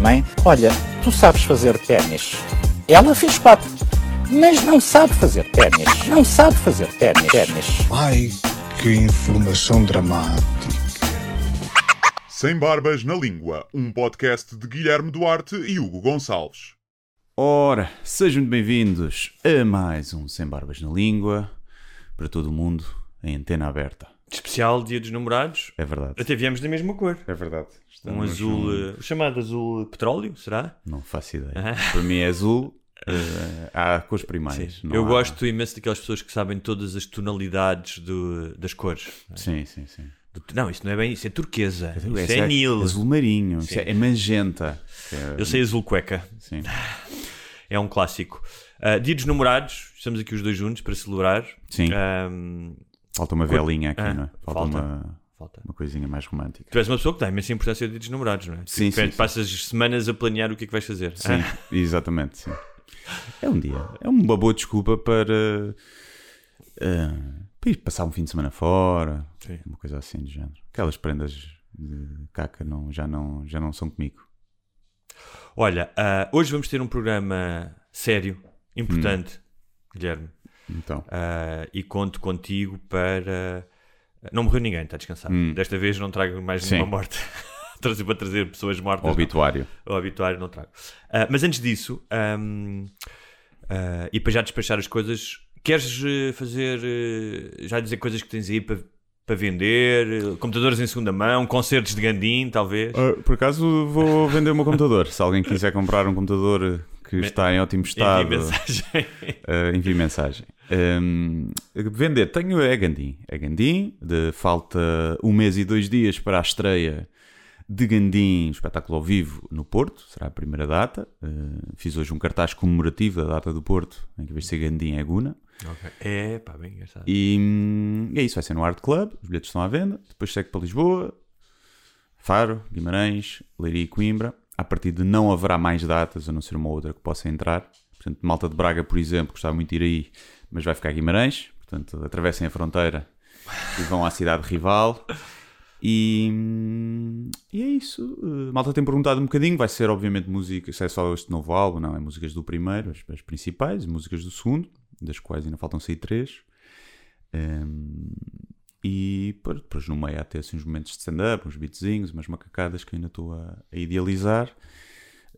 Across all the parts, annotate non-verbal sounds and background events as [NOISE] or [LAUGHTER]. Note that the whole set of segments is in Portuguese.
Mãe, olha, tu sabes fazer ténis. Ela fez quatro, mas não sabe fazer ténis. Não sabe fazer ténis. ténis. Ai, que informação dramática. Sem Barbas na Língua, um podcast de Guilherme Duarte e Hugo Gonçalves. Ora, sejam bem-vindos a mais um Sem Barbas na Língua para todo o mundo em antena aberta. Especial Dia dos Namorados. É verdade. Até viemos da mesma cor. É verdade. Um azul, eh, o chamado azul petróleo, será? Não faço ideia. Ah. [LAUGHS] Para mim é azul. eh, há cores primárias. não Eu há- gosto imenso daquelas pessoas que sabem todas as tonalidades do- das cores. Sim, sim, sim. Do- não, isso não é bem isso, é turquesa. Isso Esse é nil. Azul marinho. isso é, é magenta. É- Eu sei azul cueca. Sim. É um clássico. Ah, Dia dos Namorados, estamos aqui os dois juntos para celebrar. Sim. Ahm, Falta uma velinha aqui, Ah, não é? Falta, falta. Uma, uma coisinha mais romântica. Tu és uma pessoa que dá imensa importância ao Dia dos Namorados, não é? Sim, Tu sim, sim. Passas semanas a planear o que é que vais fazer. Sim, Ah, [LAUGHS] exatamente. Sim. É um dia. É uma boa desculpa para, eh, para ir passar um fim de semana fora. Sim. Uma coisa assim do género. Aquelas prendas de caca não, já, não, já não são comigo. Olha, ah, hoje vamos ter um programa sério, importante, Guilherme. Então, Ah, e conto contigo para. Não morreu ninguém, está descansado. Hum. Desta vez não trago mais Sim. nenhuma morte. [LAUGHS] Trazer para trazer pessoas mortas. o não. obituário. O obituário não trago. Ah, mas antes disso, ahm, ah, e para já despachar as coisas, queres eh, fazer. eh, já dizer coisas que tens aí para, para vender? Computadores em segunda mão, concertos de Gandim, talvez? Ah, por acaso vou vender o meu computador. Se alguém quiser comprar um computador que está em ótimo Envie estado, mensagem. Uh, envie mensagem. Um, vender, tenho é Gandim. É Gandim, de, falta um mês e dois dias para a estreia de Gandim, espetáculo ao vivo no Porto, será a primeira data. Uh, fiz hoje um cartaz comemorativo da data do Porto, em que vai ser Gandim é Guna. Ok. É, pá, bem engraçado. E, hum, é isso, vai ser no Art Club, os bilhetes estão à venda. Depois segue para Lisboa, Faro, Guimarães, Leiria e Coimbra. A partir de não haverá mais datas, a não ser uma outra que possa entrar. Portanto, Malta de Braga, por exemplo, gostava muito de ir aí, mas vai ficar Guimarães. Portanto, atravessem a fronteira e vão à cidade rival. E, e é isso. Uh, Malta tem perguntado um bocadinho. Vai ser, obviamente, música. Se é só este novo álbum, não. É músicas do primeiro, as, as principais, músicas do segundo, das quais ainda faltam sair três. Um, e depois, no meio há ter assim, uns momentos de stand-up, uns beatzinhos, umas macacadas que ainda estou a, a idealizar.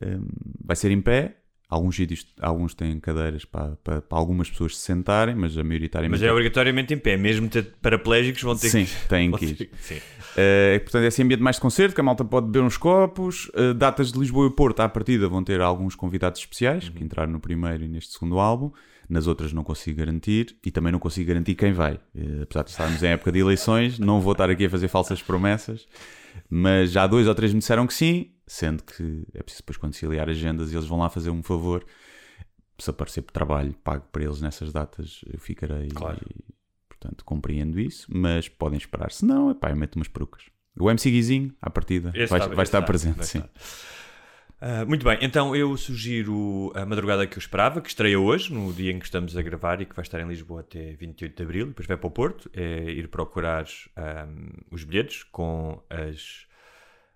Um, vai ser em pé. Alguns sítios, alguns têm cadeiras para, para, para algumas pessoas se sentarem, mas a maioritariamente. Mas é obrigatoriamente em pé, mesmo ter paraplégicos vão ter Sim, que. têm que ir. Sim. Uh, portanto, é esse ambiente mais de concerto, que a malta pode beber uns copos. Uh, datas de Lisboa e Porto, à partida, vão ter alguns convidados especiais, que entraram no primeiro e neste segundo álbum. Nas outras não consigo garantir e também não consigo garantir quem vai. Uh, apesar de estarmos em época de eleições, não vou estar aqui a fazer falsas promessas. Mas já dois ou três me disseram que sim, sendo que é preciso depois conciliar agendas e eles vão lá fazer um favor. Se aparecer trabalho, pago para eles nessas datas, eu ficarei. Claro. E, portanto, compreendo isso, mas podem esperar. Se não, epá, eu meto umas perucas. O MC Guizinho, à partida, Esse vai, está- vai estar está, presente, vai sim. estar. Ah, muito bem, então eu sugiro a madrugada que eu esperava, que estreia hoje, no dia em que estamos a gravar e que vai estar em Lisboa até 28 de Abril, depois vai para o Porto, é ir procurar ahm, os bilhetes com as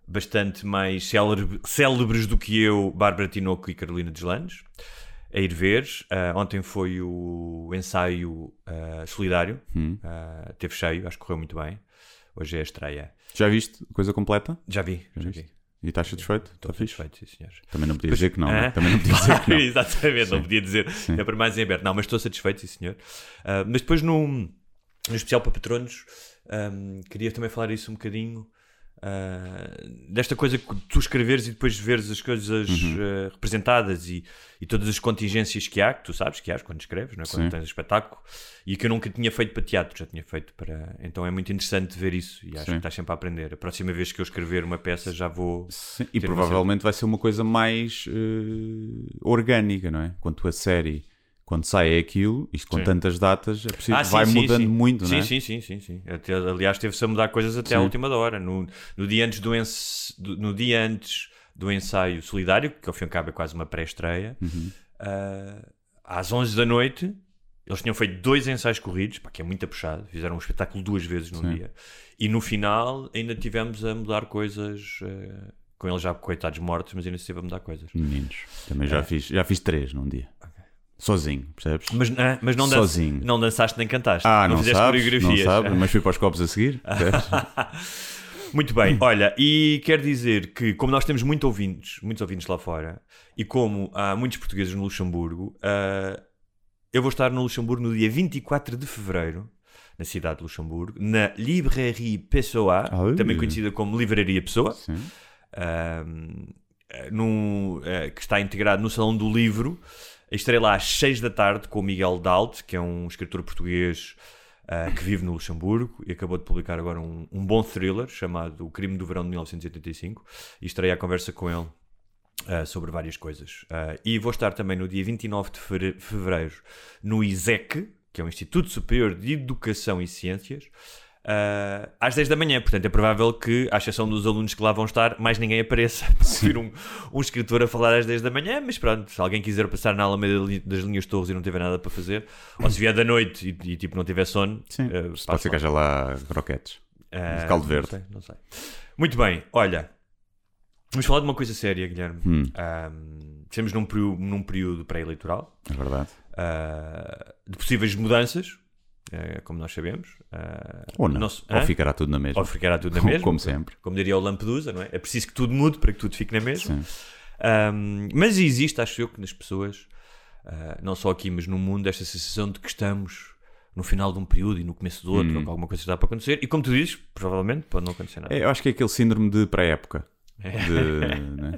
bastante mais célebre- célebres do que eu, Bárbara Tinoco e Carolina Deslandes, a ir ver. Ah, ontem foi o ensaio ah, solidário, Hum. Ah, teve cheio, acho que correu muito bem. Hoje é a estreia. Já viste coisa completa? Já vi, já viste? vi. E estás satisfeito? Estou fixe? satisfeito, sim, senhores. Também não podia dizer que não, né? Também não podia dizer que [LAUGHS] não. Exatamente, não Sim. podia dizer. Sim. É para mais em aberto. Não, mas estou satisfeito, sim, senhor. Ah, mas depois, no, no especial para patronos, ahm, queria também falar isso um bocadinho. Ah, desta coisa que tu escreveres e depois veres as coisas Uhum. ah, representadas e, e todas as contingências que há, que tu sabes que há quando escreves, não é? quando Sim. tens espetáculo, e que eu nunca tinha feito para teatro, já tinha feito para. Então é muito interessante ver isso e acho Sim. que estás sempre a aprender. A próxima vez que eu escrever uma peça já vou. Sim, e provavelmente vai ser uma coisa mais eh, orgânica, não é? Quanto a série, quando sai aquilo, isto com Sim. tantas datas, é possível, Ah, sim, vai sim, mudando muito, sim, não é? Sim, sim, sim, sim. Até, aliás, teve-se a mudar coisas até à última da hora. No, no, dia antes do ens- do- no dia antes do ensaio solidário, que ao fim e ao cabo é quase uma pré-estreia, Uhum. ah, às 11 da noite, eles tinham feito dois ensaios corridos, pá, que é muito puxado, fizeram um espetáculo duas vezes num dia. E no final ainda tivemos a mudar coisas, ah, com eles já coitados mortos, mas ainda se teve a mudar coisas. Meninos, também já, É. fiz, já fiz três num dia. Sozinho, percebes? Mas, ah, mas não, Sozinho. não dançaste nem cantaste. Ah, não, fizeste sabes, não coreografias. sabes, mas fui para os copos a seguir. [LAUGHS] Muito bem, olha, e quer dizer que, como nós temos muito ouvintes, muitos ouvintes lá fora, e como há muitos portugueses no Luxemburgo, ah, eu vou estar no Luxemburgo no dia 24 de fevereiro, na cidade de Luxemburgo, na Librairie Pessoa, Ah, também conhecida como Livraria Pessoa, num, ah, que está integrado no Salão do Livro. Estarei lá às 6 da tarde com o Miguel Dalt, que é um escritor português ah, que vive no Luxemburgo e acabou de publicar agora um, um bom thriller chamado O Crime do Verão de 1985 e estarei à conversa com ele ah, sobre várias coisas. Ah, e vou estar também no dia 29 de fevereiro no ISEC, que é o Instituto Superior de Educação e Ciências, ah, às 10 da manhã. Portanto, é provável que, à exceção dos alunos que lá vão estar, mais ninguém apareça [LAUGHS] ouvir um, um escritor a falar às 10 da manhã. Mas pronto, se alguém quiser passar na Alameda li- das Linhas Torres e não tiver nada para fazer, ou se vier da noite e, e, tipo não tiver sono, Sim. ah, Pode ser que lá. haja lá croquetes. Ah, de caldo verde. Não sei, não sei. Muito bem, olha. Vamos falar de uma coisa séria, Guilherme. Hum. Ahm, estamos num período, num período pré-eleitoral É verdade. ah, de possíveis mudanças, eh, como nós sabemos. Ah, Ou não. nosso- Ou ficará tudo na mesma. Ou ficará tudo na [LAUGHS] mesma. como sempre. Como diria o Lampedusa, não é? É preciso que tudo mude para que tudo fique na mesma. Ahm, mas existe, acho eu, que nas pessoas, ah, não só aqui, mas no mundo, esta sensação de que estamos no final de um período e no começo do outro, ou que alguma coisa está para acontecer. E como tu dizes, provavelmente pode não acontecer nada. É, eu acho que é aquele síndrome de pré-época. De, né?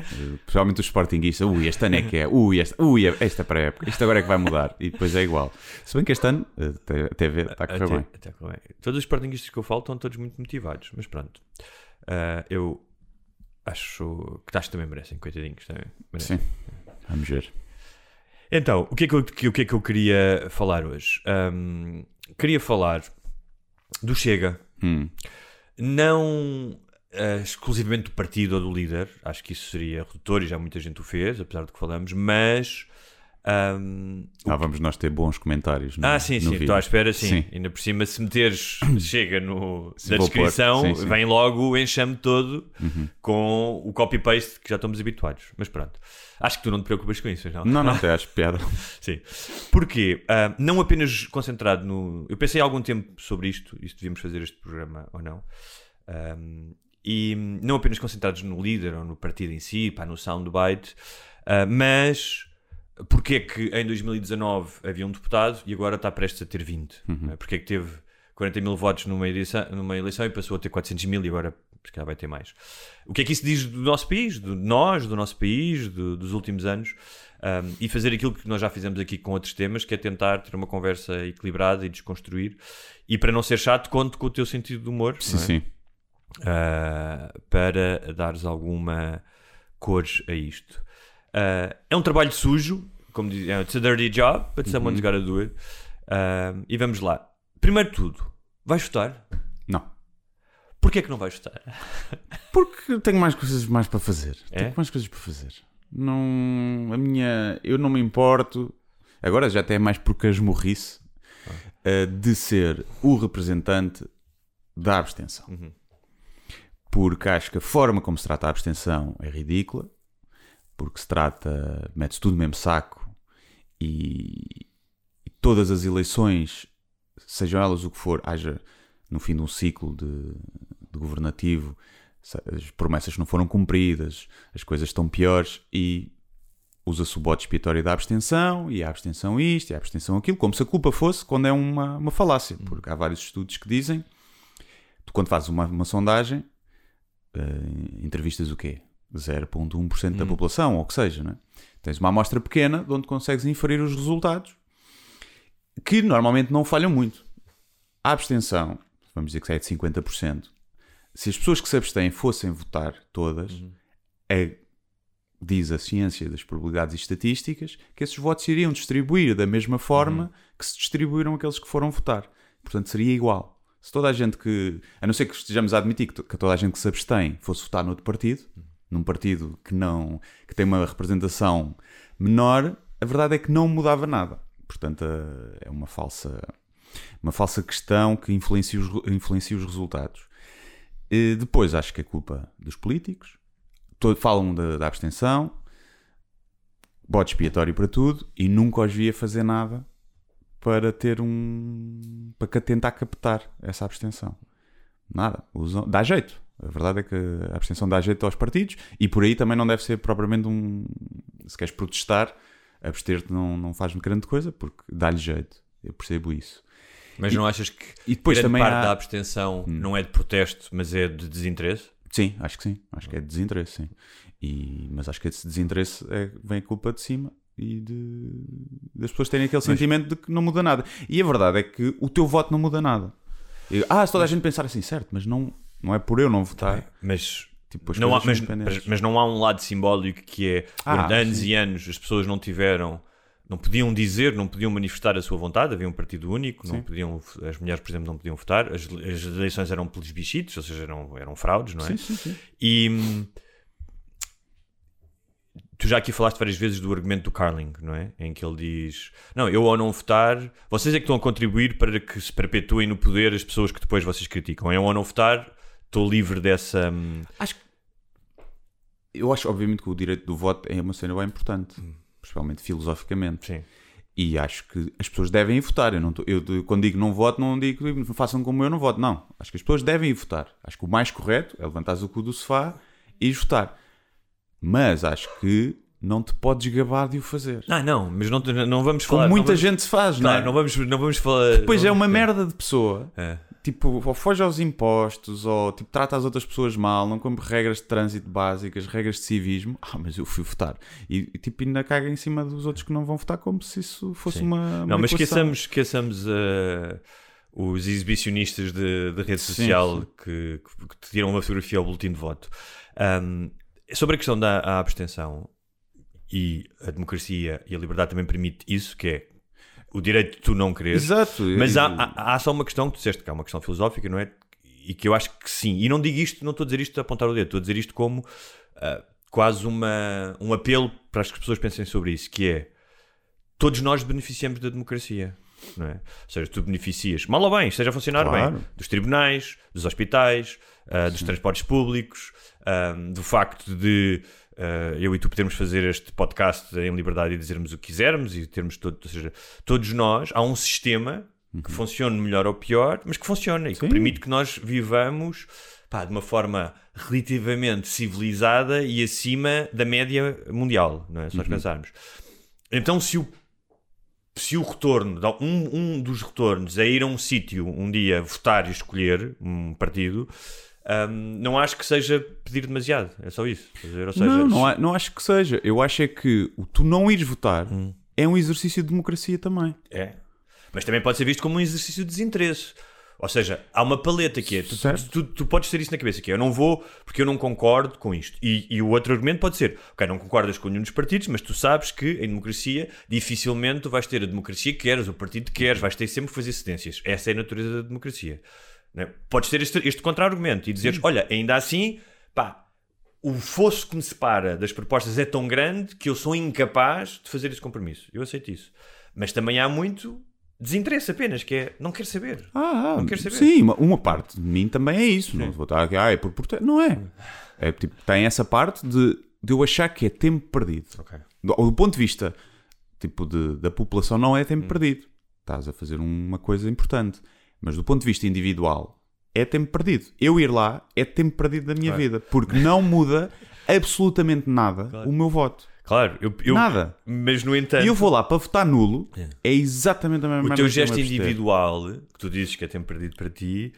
Principalmente os sportinguistas. Ui, este ano é que é. Ui, este, ui esta pré-época. Isto agora é que vai mudar. E depois é igual. Se bem que este ano, eh, até, até ver, está a correr Até- bem. até a correr bem. Todos os sportinguistas que eu falo estão todos muito motivados, mas pronto. Ah, eu acho que acho que também merecem, coitadinhos. Também merecem. Sim. Vamos ver. Então, o que, é que eu, o que é que eu queria falar hoje? Ahm, queria falar do Chega. Hum. Não ah, exclusivamente do partido ou do líder, acho que isso seria redutor e já muita gente o fez, apesar do que falamos, mas. ahm, Ah, vamos nós ter bons comentários. No, ah, sim, sim, vídeo. estou à espera, sim. Sim. Ainda por cima, se meteres, [COUGHS] chega no, Sim, na descrição, Sim, sim. vem logo o enxame todo Uhum. com o copy-paste que já estamos habituados. Mas pronto, acho que tu não te preocupas com isso, não? Não, não, [LAUGHS] até acho piada. Sim. Porquê? Ah, não apenas concentrado no. Eu pensei há algum tempo sobre isto, e se devíamos fazer este programa ou não. Ahm, e não apenas concentrados no líder ou no partido em si, pá, no soundbite, ah, mas porque é que em 2019 havia um deputado e agora está prestes a ter 20? não é? Porque é que teve 40 mil votos numa eleição, numa eleição e passou a ter 400 mil e agora se calhar vai ter mais. O que é que isso diz do nosso país, de nós, do nosso país, do- dos últimos anos? Um, e fazer aquilo que nós já fizemos aqui com outros temas, que é tentar ter uma conversa equilibrada e desconstruir. E para não ser chato, conto com o teu sentido de humor Sim, é? sim. Uh, para dares alguma cor a isto. Uh, é um trabalho sujo, como diz, é, it's a dirty job, but someone's gotta do it. Uh, e vamos lá. Primeiro de tudo, vais votar? Não. Porquê é que não vais votar? [LAUGHS] Porque tenho mais coisas mais para fazer. É? Tenho mais coisas para fazer. Não, a minha, eu não me importo. Agora já até é mais por casmurrice eh, de ser o representante da abstenção. Porque acho que a forma como se trata a abstenção é ridícula. Porque se trata, mete-se tudo no mesmo saco e, e todas as eleições, sejam elas o que for, haja no fim de um ciclo de, de governativo, as promessas não foram cumpridas, as coisas estão piores e usa-se o bote expiatório da abstenção e a abstenção isto e a abstenção aquilo, como se a culpa fosse quando é uma, uma falácia, porque há vários estudos que dizem tu quando fazes uma, uma sondagem eh, entrevistas o quê? 0,1% Hum. da população, ou o que seja, não é? Tens uma amostra pequena de onde consegues inferir os resultados que normalmente não falham muito. A abstenção, vamos dizer que é de 50%. Se as pessoas que se abstêm fossem votar todas, Uhum. é- diz a ciência das probabilidades e estatísticas que esses votos iriam distribuir da mesma forma Uhum. que se distribuíram aqueles que foram votar. Portanto, seria igual. Se toda a gente que, a não ser que estejamos a admitir que, que toda a gente que se abstém fosse votar noutro partido, num partido que não que tem uma representação menor, a verdade é que não mudava nada. Portanto, eh, é uma falsa uma falsa questão que influencia os, influencia os resultados. E depois acho que é culpa dos políticos. Falam da, da abstenção, bode expiatório para tudo e nunca os via fazer nada para ter um. para tentar captar essa abstenção. Nada. Usam, dá jeito. A verdade é que a abstenção dá jeito aos partidos e por aí também não deve ser propriamente um. Se queres protestar, abster-te não, não faz grande coisa porque dá-lhe jeito. Eu percebo isso. Mas não achas que E depois grande também parte há- da abstenção não é de protesto, mas é de desinteresse? Sim, acho que sim. Acho que é de desinteresse, sim. E, mas acho que esse desinteresse é, vem a culpa de cima e de, das pessoas terem aquele sentimento de que não muda nada. E a verdade é que o teu voto não muda nada. Ah, se toda a gente pensar assim, certo, mas não, não é por eu não votar. Mas, Tipo, não há, mas, mas- mas não há um lado simbólico que é Ah, durante anos sim. e anos as pessoas não tiveram, não podiam dizer, não podiam manifestar a sua vontade, havia um partido único, não podiam, as mulheres, por exemplo, não podiam votar, as, as eleições eram pelos bichitos, ou seja, eram, eram fraudes, não é? Sim, sim, sim. E tu já aqui falaste várias vezes do argumento do Carling, não é? Em que ele diz: Não, eu ao não votar, vocês é que estão a contribuir para que se perpetuem no poder as pessoas que depois vocês criticam. Eu ao não votar, estou livre dessa. hum, Acho que. Eu acho, obviamente, que o direito do voto é uma cena bem importante, principalmente filosoficamente. Sim. E acho que as pessoas devem ir votar. Eu, não tô- eu quando digo não voto, não digo façam como eu não voto. Não. Acho que as pessoas devem ir votar. Acho que o mais correto é levantar o cu do sofá e votar. Mas acho que não te podes gabar de o fazer. Ah, não, mas não, não vamos Como falar. muita não vamos, gente se faz, Claro, não não é? vamos, não vamos falar. Depois é não uma merda de pessoa. É. Tipo, ou foge aos impostos, ou tipo, trata as outras pessoas mal, não cumpre regras de trânsito básicas, regras de civismo. Ah, mas eu fui votar. E, e, tipo, ainda caga em cima dos outros que não vão votar como se isso fosse Sim. uma, uma Não, mas equação. esqueçamos, esqueçamos uh, os exibicionistas de, de rede social sim. Que, que, tiram uma fotografia ao boletim de voto. Um, sobre a questão da a abstenção e a democracia e a liberdade também permite isso, que é o direito de tu não quereres. Exato. Mas há, há, há só uma questão que tu disseste que é uma questão filosófica, não é? E que eu acho que sim. E não digo isto, não estou a dizer isto a apontar o dedo, estou a dizer isto como ah, quase uma, um apelo para as pessoas pensem sobre isso, que é todos nós beneficiamos da democracia. Não é? Ou seja, tu beneficias, mal ou bem, esteja a funcionar Claro. bem, dos tribunais, dos hospitais, ah, dos transportes públicos, ah, do facto de ah, eu e tu podermos fazer este podcast em liberdade e dizermos o que quisermos e termos todo, ou seja, todos nós, há um sistema que funcione melhor ou pior, mas que funciona e que Sim. permite que nós vivamos pá, de uma forma relativamente civilizada e acima da média mundial, não é? Se nós pensarmos. Então, se o se o retorno, um, um dos retornos é ir a um sítio um dia votar e escolher um partido, hum, não acho que seja pedir demasiado. É só isso. Dizer, seja, não, não, há- não acho que seja. Eu acho é que o tu não ires votar Hum. é um exercício de democracia também. É. Mas também pode ser visto como um exercício de desinteresse. Ou seja, há uma paleta que é. Tu, tu, tu podes ter isso na cabeça, que é eu não vou porque eu não concordo com isto. E, e o outro argumento pode ser: ok, não concordas com nenhum dos partidos, mas tu sabes que em democracia dificilmente tu vais ter a democracia que queres, o partido que queres, vais ter sempre que fazer cedências. Essa é a natureza da democracia. Não é? Podes ter este, este contra-argumento e dizeres: olha, ainda assim, pá, o fosso que me separa das propostas é tão grande que eu sou incapaz de fazer esse compromisso. Eu aceito isso. Mas também há muito desinteresse apenas, que é não quero saber. Ah, Não quero saber. sim, uma, parte de mim também é isso. Não vou estar aqui, ah, é por protesto. Não é. É tipo, tem essa parte de, de eu achar que é tempo perdido. Do, do ponto de vista tipo, de- da população, não é Hum. tempo perdido. Estás a fazer uma coisa importante. Mas do ponto de vista individual, é tempo perdido. Eu ir lá é tempo perdido da minha vida. Porque não muda absolutamente nada o meu voto. Claro, eu, eu- Nada. Mas no entanto, E eu vou lá para votar nulo, é exatamente a mesma o teu que eu gesto abster. individual, que tu dizes que é tempo perdido para ti,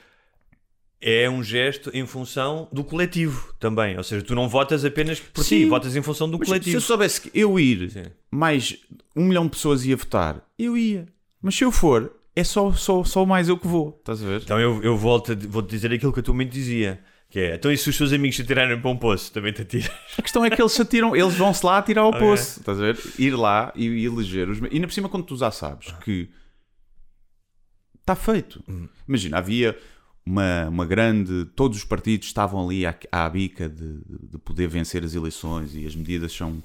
é um gesto em função do coletivo também. Ou seja, tu não votas apenas por Sim. ti, votas em função do Mas se coletivo. eu soubesse que eu ir, Sim. mais um milhão de pessoas ia votar, eu ia. Mas se eu for, é só, só, só mais eu que vou. Estás a ver? Então eu, eu volto a, vou-te dizer aquilo que a tua mente dizia. Que é, então e se os seus amigos te atirarem para um poço, também te atiras? A questão é que eles se atiram, eles vão-se lá atirar ao Ok. poço. Estás a ver? Ir lá e, e eleger os. E ainda por cima, quando tu já sabes que está feito. Imagina, havia uma, uma grande. Todos os partidos estavam ali à, à bica de, de poder vencer as eleições e as medidas são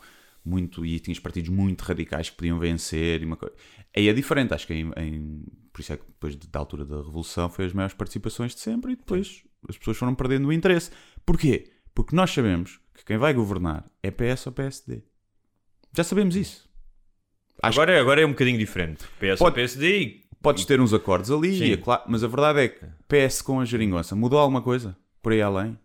muito. E tinhas partidos muito radicais que podiam vencer. E uma coisa. Aí é diferente, acho que em, em- por isso é que depois de- da altura da Revolução foi as maiores participações de sempre e depois as pessoas foram perdendo o interesse. Porquê? Porque nós sabemos que quem vai governar é PS ou PSD. Já sabemos isso. Acho Agora, agora é um bocadinho diferente. PS ou Pode- PSD e Podes ter uns acordos ali, e é claro, mas a verdade é que PS com a geringonça mudou alguma coisa? Por aí além?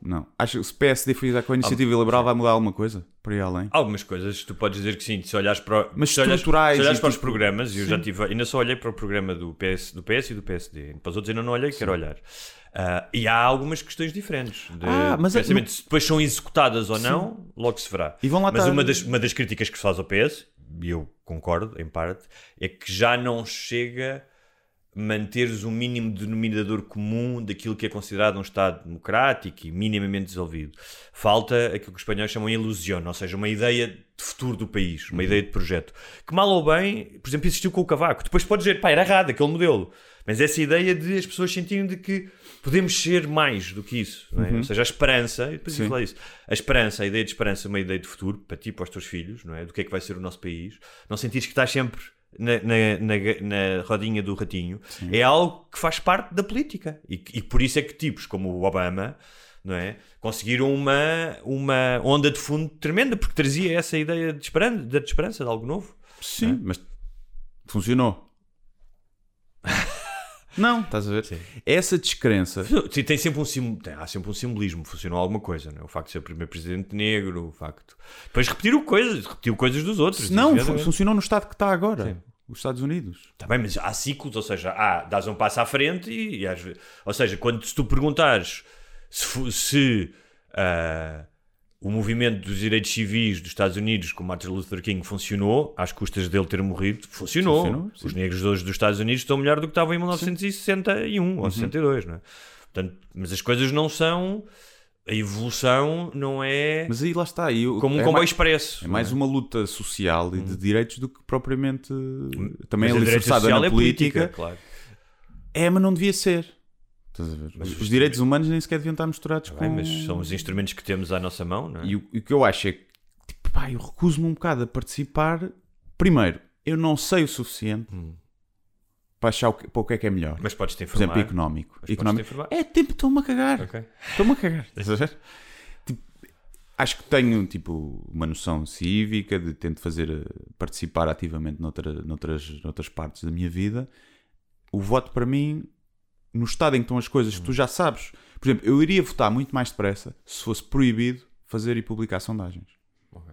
Não. Acho que se PSD fizer com a iniciativa liberal vai mudar alguma coisa? Por aí além? algumas coisas tu podes dizer que sim, se olhares para, Mas se olhares, se olhares para os tipo- programas, e eu já Sim. tive, ainda só olhei para o programa do PS, do PS e do PSD, para os outros ainda não olhei, quero olhar. Ah, e há algumas questões diferentes. De Ah, mas é-. Se depois são executadas ou não, logo se verá. E vão lá mas estar- uma das, uma das críticas que se faz ao PS, e eu concordo em parte, é que já não chega manteres um mínimo denominador comum daquilo que é considerado um Estado democrático e minimamente desenvolvido. Falta aquilo que os espanhóis chamam de ilusão, ou seja, uma ideia de futuro do país, uma ideia de projeto. Que mal ou bem, por exemplo, existiu com o Cavaco. Depois podes dizer, pá, era errado aquele modelo. Mas essa ideia de as pessoas sentirem de que podemos ser mais do que isso. É? Ou seja, a esperança, e depois falar isso, a esperança, a ideia de esperança, uma ideia de futuro para ti, para os teus filhos, não é? Do que é que vai ser o nosso país. Não sentires que estás sempre na, na, na- na rodinha do ratinho. É algo que faz parte da política. E, e por isso é que tipos como o Obama não é? conseguiram uma, uma onda de fundo tremenda, porque trazia essa ideia de esperança, de esperança, de algo novo. Sim, mas funcionou. [LAUGHS] Não, estás a ver? Essa descrença. Sim, Tem sempre um sim- tem- há sempre um simbolismo, funcionou alguma coisa, não é? o facto de ser o primeiro presidente negro, o facto. Depois repetiram coisas, repetiu coisas dos outros. Não, fun- funcionou no estado que está agora. Sim. Os Estados Unidos. Tá bem, mas há ciclos, ou seja, há, dás um passo à frente e, e às vezes, ou seja, quando se tu perguntares se, se ah, o movimento dos direitos civis dos Estados Unidos com Martin Luther King funcionou, às custas dele ter morrido, funcionou. Funcionou. Os negros hoje dos Estados Unidos estão melhor do que estavam em 1961 Uhum. ou 62, não é? Portanto, mas as coisas não são. A evolução não é Mas aí lá está. eu- como um é comboio mais- expresso. É mais não uma luta social e de direitos do que propriamente também Mas a direita alicerçada na é política. claro. É, mas não devia ser. Estás a ver? Mas os os direitos humanos nem sequer deviam estar misturados Tá com. bem, mas são os instrumentos que temos à nossa mão, não é? E o, o que eu acho é que, tipo, pá, eu recuso-me um bocado a participar. Primeiro, eu não sei o suficiente para achar o que, para o que é que é melhor. Mas podes te Por exemplo, informar. económico. Podes-te económico. informar. É tipo, estou-me a cagar. Estou-me a cagar. Estás a ver? [LAUGHS] Tipo, acho que tenho tipo, uma noção cívica de tento fazer eh, participar ativamente noutra, noutras, noutras partes da minha vida. O voto para mim, no estado em que estão as coisas, tu já sabes. Por exemplo, eu iria votar muito mais depressa se fosse proibido fazer e publicar sondagens. Ok.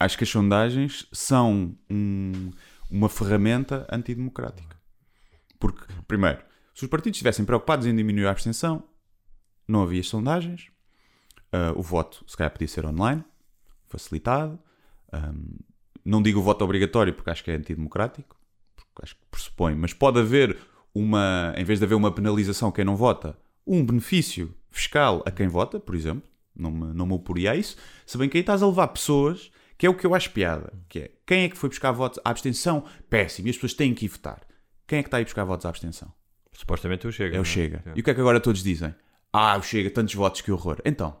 Acho que as sondagens são um- uma ferramenta antidemocrática. Porque, primeiro, se os partidos estivessem preocupados em diminuir a abstenção, não havia sondagens, ah, o voto se calhar podia ser online, facilitado. Ahm, não digo o voto obrigatório porque acho que é antidemocrático, porque acho que pressupõe, mas pode haver uma, em vez de haver uma penalização a quem não vota, um benefício fiscal a quem vota, por exemplo. Não me, não me oporia a isso. Se bem que aí estás a levar pessoas, que é o que eu acho piada, que é quem é que foi buscar votos à abstenção? Péssimo, e as pessoas têm que ir votar. Quem é que está a ir buscar votos à abstenção? Supostamente eu chego. É não o Chega. É. E o que é que agora todos dizem? Ah, o Chega, tantos votos, que horror. Então,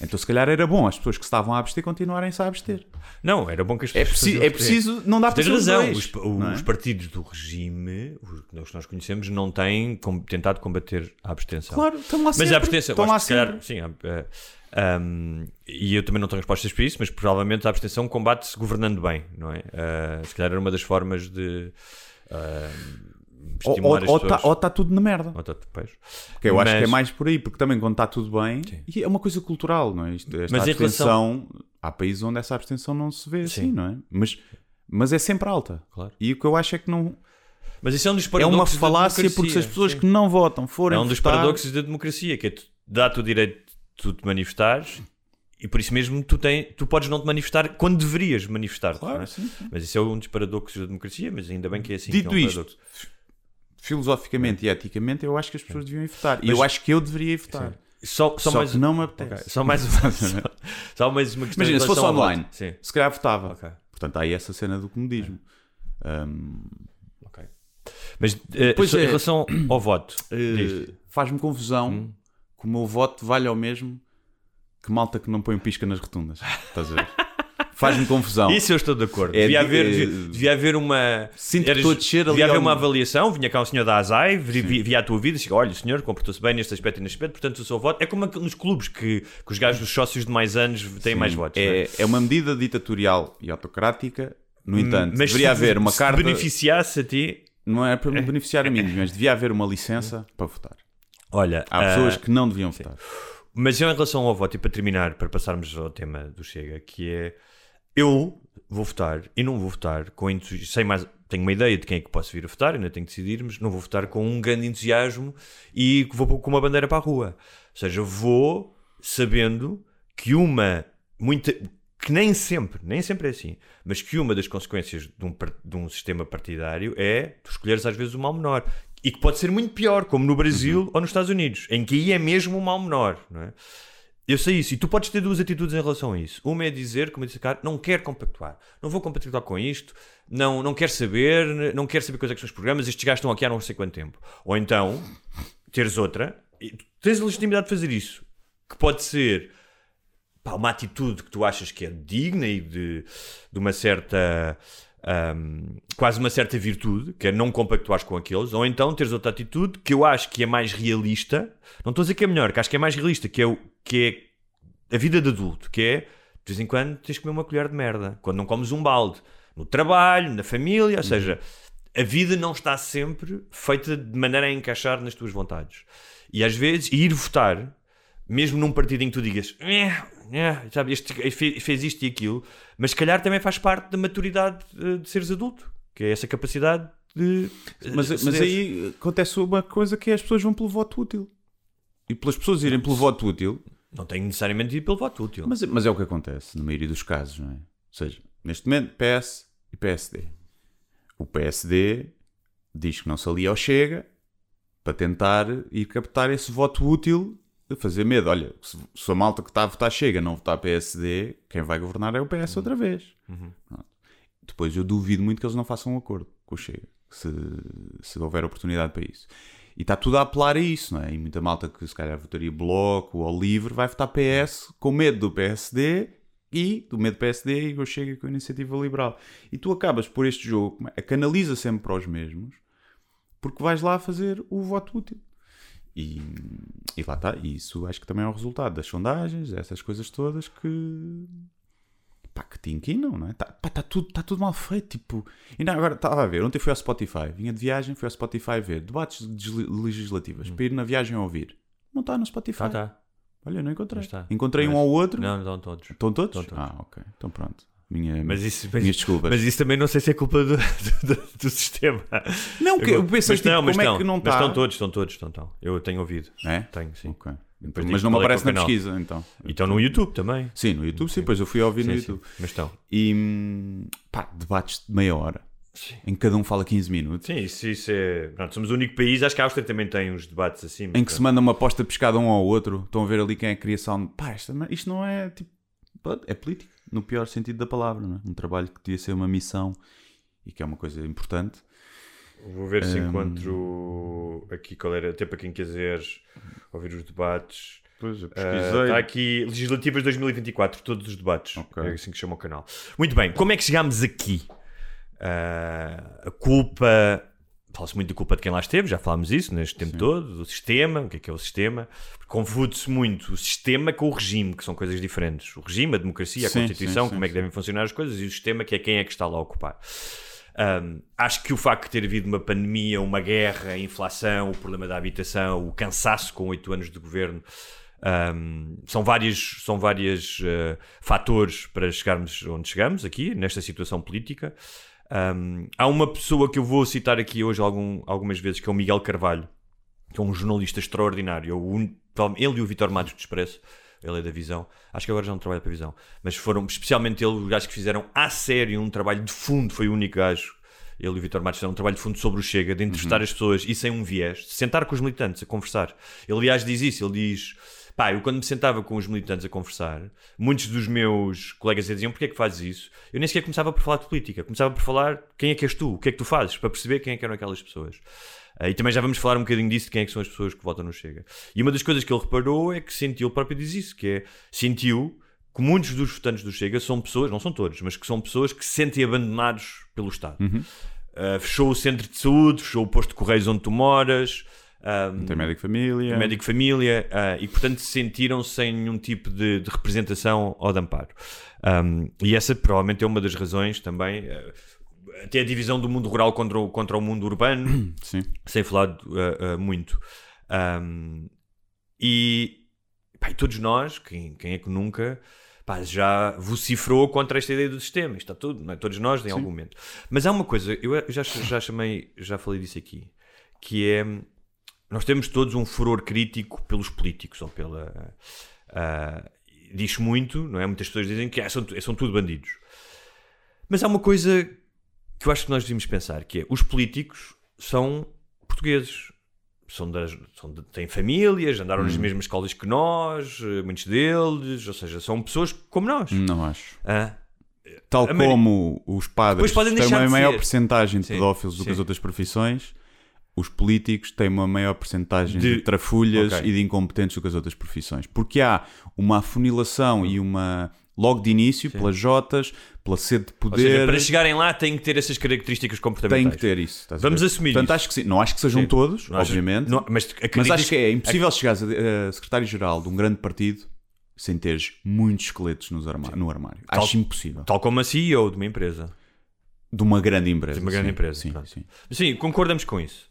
então se calhar era bom as pessoas que estavam a abster continuarem-se a abster. Não, era bom que as É, pessoas preci- faziam- é preciso, não dá para os razão, dois, os, é? os partidos do regime, os que nós conhecemos, não têm com- tentado combater a abstenção. Claro, estão lá Mas sempre. a abstenção, estão lá que calhar, sim, é, um, e eu também não tenho respostas para isso, mas provavelmente a abstenção combate-se governando bem, não é? Uh, se calhar era uma das formas de uh, Ou estimular as está pessoas. tá tudo na merda. Ou tá- pois. Que eu acho que é Mas- mais por aí, porque também quando está tudo bem, e é uma coisa cultural, não é? Isto, esta Mas abstenção, há países onde essa abstenção não se vê assim, Sim. não é? Mas, mas é sempre alta. Claro. E o que eu acho é que não. Mas isso é um dos É paradoxos uma da falácia porque se as pessoas sim. que não votam forem É um dos votar, paradoxos da democracia, que é dá-te o direito de tu te manifestares e por isso mesmo tu, tem, tu podes não te manifestar quando deverias manifestar-te. Claro, é? sim, sim. Mas isso é um dos paradoxos da democracia, mas ainda bem que é assim. Dito que é um isto, paradoxo. Filosoficamente e eticamente, eu acho que as pessoas deviam votar. E Mas- eu acho que eu deveria votar. Só, só, Só mais, que não me apetece. Ok, Só mais [LAUGHS] só, só mais uma questão. Imagina, se fosse online. Sim, se calhar votava. ok. Portanto, há aí essa cena do comodismo. Hum, ok. Mas Pois só em é. relação ao voto, diz. Faz-me confusão que o meu voto valha ao mesmo que malta que não põe pisca nas rotundas. Estás a ver? [LAUGHS] Faz-me confusão. Isso eu estou de acordo. É devia, de- haver, é- devia, devia haver uma. Sinto que eras- estou a descer Devia haver uma avaliação. Vinha cá um senhor da ASAI, vi- via a tua vida e disse: Olha, o senhor comportou-se bem neste aspecto e neste aspecto, portanto o seu voto. É como nos clubes que, que os gajos, os sócios de mais anos, têm mais votos. é? É, é uma medida ditatorial e autocrática. No entanto, Mas deveria se- haver uma se carta. beneficiasse a ti. Não é para me [LAUGHS] beneficiar a mim, mas devia haver uma licença para votar. Olha, Há pessoas ah, que não deviam votar. Mas eu, em relação ao voto, e para terminar, para passarmos ao tema do Chega, que é eu vou votar e não vou votar com entusiasmo, sem mais. Tenho uma ideia de quem é que posso vir a votar, ainda tenho que decidir, mas não vou votar com um grande entusiasmo e vou com uma bandeira para a rua. Ou seja, vou sabendo que uma. Muita, que nem sempre, nem sempre é assim, mas que uma das consequências de um, de um sistema partidário é tu escolheres às vezes o mal menor. E que pode ser muito pior, como no Brasil ou nos Estados Unidos, em que aí é mesmo o mal menor, não é? Eu sei isso, e tu podes ter duas atitudes em relação a isso. Uma é dizer, como eu disse, cara, não quero compactuar, não vou compactuar com isto, não, não quero saber, não quero saber quais é que são os programas, estes gajos estão aqui há não sei quanto tempo. Ou então, teres outra, tens a legitimidade de fazer isso, que pode ser pá, uma atitude que tu achas que é digna e de, de uma certa. Ahm, quase uma certa virtude, que é não compactuares com aqueles, ou então teres outra atitude que eu acho que é mais realista. Não estou a dizer que é melhor, que acho que é mais realista, que é, o, que é a vida de adulto, que é de vez em quando tens de comer uma colher de merda, quando não comes um balde, no trabalho, na família, ou seja, a vida não está sempre feita de maneira a encaixar nas tuas vontades. E às vezes ir votar, mesmo num partido em que tu digas, "Eh, eh", sabe, este fe- fez isto e aquilo, mas se calhar também faz parte da maturidade eh, de seres adulto, que é essa capacidade de. Mas, eh, mas aí acontece uma coisa que é as pessoas vão pelo voto útil. E pelas pessoas irem pelo voto útil, Não tem necessariamente de ir pelo voto útil. mas, mas é o que acontece na maioria dos casos, não é? Ou seja, neste momento, PS e PSD. O PSD diz que não se alia ao Chega para tentar ir captar esse voto útil de fazer medo. Olha, se, se a malta que está a votar Chega não votar PSD, quem vai governar é o PS outra vez. Pronto. Depois eu duvido muito que eles não façam um acordo com o Chega, se, se houver oportunidade para isso. E está tudo a apelar a isso, não é? E muita malta que se calhar votaria Bloco ou Livre vai votar PS com medo do PSD e do medo do PSD e o Chega com a iniciativa liberal. E tu acabas por este jogo, a canaliza sempre para os mesmos, porque vais lá fazer o voto útil. E, e lá está. E isso acho que também é o resultado das sondagens, dessas coisas todas que. Pá, que te inquinam, não é? Está tá tudo, tá tudo mal feito. Tipo, ainda agora estava a ver. Ontem fui ao Spotify, vinha de viagem, fui ao Spotify ver debates legislativas para ir na viagem a ouvir. Não está no Spotify. Ah, tá. Olha, não encontrei. Não está. Encontrei um Mas- ou outro. Não, não estão todos. Estão todos? Estão todos. Ah, ok. Então pronto. Minha, Mas isso, mas, minhas desculpas. mas isso também não sei se é culpa do, do, do- sistema. Não, que eu pensei, mas tipo, mas como é estão, que não Mas está? estão todos, estão todos, estão, estão. Eu tenho ouvido. É? Tenho, sim. Ok. Depois Mas não me é é aparece na canal. pesquisa, então. E estão no YouTube também. Sim, no YouTube, sim, pois eu fui ouvir no Sim, sim. YouTube. Mas estão. E hum, pá, debates de meia hora. Em que cada um fala 15 minutos. Sim, isso, isso é. Pronto, somos o único país. Acho que a Áustria também tem uns debates assim. mas Em que se manda uma aposta pescada um ao outro. Estão a ver ali quem é a criação. Pá, isto não é tipo. É político, no pior sentido da palavra. Não é? Um trabalho que devia ser uma missão e que é uma coisa importante. Vou ver se Hum. encontro aqui qual era. Até para quem quiser ouvir os debates. Pois, eu Ah, Está aqui Legislativas 2024, todos os debates. Ok. É assim que chama o canal. Muito bem, como é que chegámos aqui? Ah, a culpa. Fala-se muito da culpa de quem lá esteve, já falámos isso neste tempo todo, do sistema, o que é que é o sistema. Confunde-se muito o sistema com o regime, que são coisas diferentes. O regime, a democracia, a Sim, Constituição, sim, sim, como é que sim. devem funcionar as coisas, e o sistema, que é quem é que está lá a ocupar. Um, acho que o facto de ter havido uma pandemia, uma guerra, a inflação, o problema da habitação, o cansaço com oito anos de governo, um, são vários são vários uh, fatores para chegarmos onde chegamos aqui, nesta situação política. Um, há uma pessoa que eu vou citar aqui hoje algum- algumas vezes, que é o Miguel Carvalho, que é um jornalista extraordinário. Ele e o Vitor Matos do Expresso, ele é da Visão, acho que agora já não trabalha para a Visão, mas foram especialmente ele, os gajos que fizeram à sério um trabalho de fundo, foi o único gajo. Ele e o Vitor Matos fizeram um trabalho de fundo sobre o Chega, de entrevistar as pessoas e sem um viés, de sentar com os militantes a conversar. Ele, aliás, diz isso: ele diz, pá, eu quando me sentava com os militantes a conversar, muitos dos meus colegas diziam: porquê é que fazes isso? Eu nem sequer começava por falar de política, começava por falar quem é que és tu, o que é que tu fazes, para perceber quem é que eram aquelas pessoas. Ah, e também já vamos falar um bocadinho disso, de quem é que são as pessoas que votam no Chega. E uma das coisas que ele reparou é que sentiu, ele próprio diz isso, que é, sentiu que muitos dos votantes do Chega são pessoas, não são todos, mas que são pessoas que se sentem abandonados pelo Estado. Uh, fechou o centro de saúde, fechou o posto de correios onde tu moras, um, tem médico família. médico família, uh, e portanto se sentiram sem nenhum tipo de, de representação ou de amparo. Um, e essa provavelmente é uma das razões também, uh, até a divisão do mundo rural contra o, contra o mundo urbano, [COUGHS] Sim. sem falar uh, muito. Um, e, pá, e todos nós, quem, quem é que nunca, pá, já vocifrou contra esta ideia do sistema. Isto está tudo, não é? todos nós em algum momento. Mas há uma coisa, eu já, já chamei, já falei disso aqui, que é nós temos todos um furor crítico pelos políticos ou pela. ah, diz muito, não é? Muitas pessoas dizem que ah, são, são tudo bandidos. Mas há uma coisa que eu acho que nós devíamos pensar, que é os políticos são portugueses. São das, são de- têm famílias, andaram nas mesmas escolas que nós, eh, muitos deles, ou seja, são pessoas como nós. Não acho. Ah, Tal como os padres têm uma de maior ser. percentagem de Sim, pedófilos do que as outras profissões, os políticos têm uma maior percentagem de, De- trafulhas Ok. e de incompetentes do que as outras profissões. Porque há uma afunilação e uma. Logo de início, pelas Jotas, pela sede de poder. seja, para chegarem lá têm que ter essas características comportamentais. Tem que ter isso. Vamos assumir Portanto, isso. acho que sim. Não acho que sejam Sim. todos, Não obviamente. não- mas, mas acho que é impossível chegares a, a secretário-geral de um grande partido sem teres muitos esqueletos nos arma- no armário. Tal- Acho impossível. Tal como a CEO de uma empresa. De uma grande empresa. De uma grande sim. empresa, Sim, sim. Sim, concordamos com isso.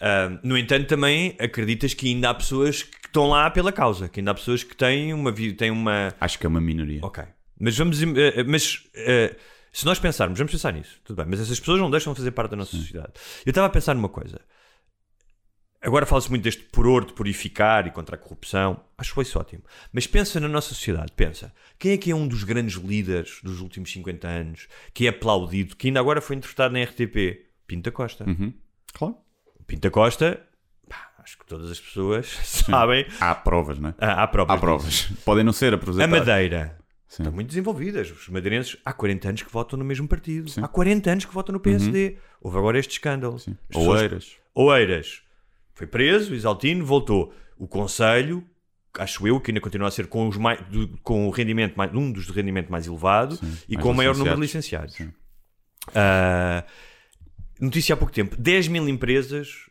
Ah, no entanto, também acreditas que ainda há pessoas que estão lá pela causa, que ainda há pessoas que têm uma vida, têm uma. Acho que é uma minoria. Ok. Mas vamos. eh, mas eh, se nós pensarmos, vamos pensar nisso, tudo bem, mas essas pessoas não deixam de fazer parte da nossa sociedade. Eu estava a pensar numa coisa. Agora fala-se muito deste poror de purificar e contra a corrupção. Acho que foi isso ótimo. Mas pensa na nossa sociedade, pensa. Quem é que é um dos grandes líderes dos últimos 50 anos, que é aplaudido, que ainda agora foi entrevistado na RTP? Pinta Costa. Uhum. Claro. Pinta Costa, pá, acho que todas as pessoas [LAUGHS] sabem. Há provas, não é? Ah, há provas. Há provas. Podem não ser A apresentadas. Madeira. Sim. Estão muito desenvolvidas. Os madeirenses há 40 anos que votam no mesmo partido. Sim. Uhum. Há 40 anos que votam no PSD. Houve agora este escândalo. Sim. As pessoas- Oeiras. Oeiras. Foi preso, Isaltino voltou. O Conselho, acho eu, que ainda continua a ser com, os mais, do- com o rendimento mais, um dos de rendimento mais elevado Sim, e mais com o maior número de licenciados. Ah, notícia há pouco tempo: 10 mil empresas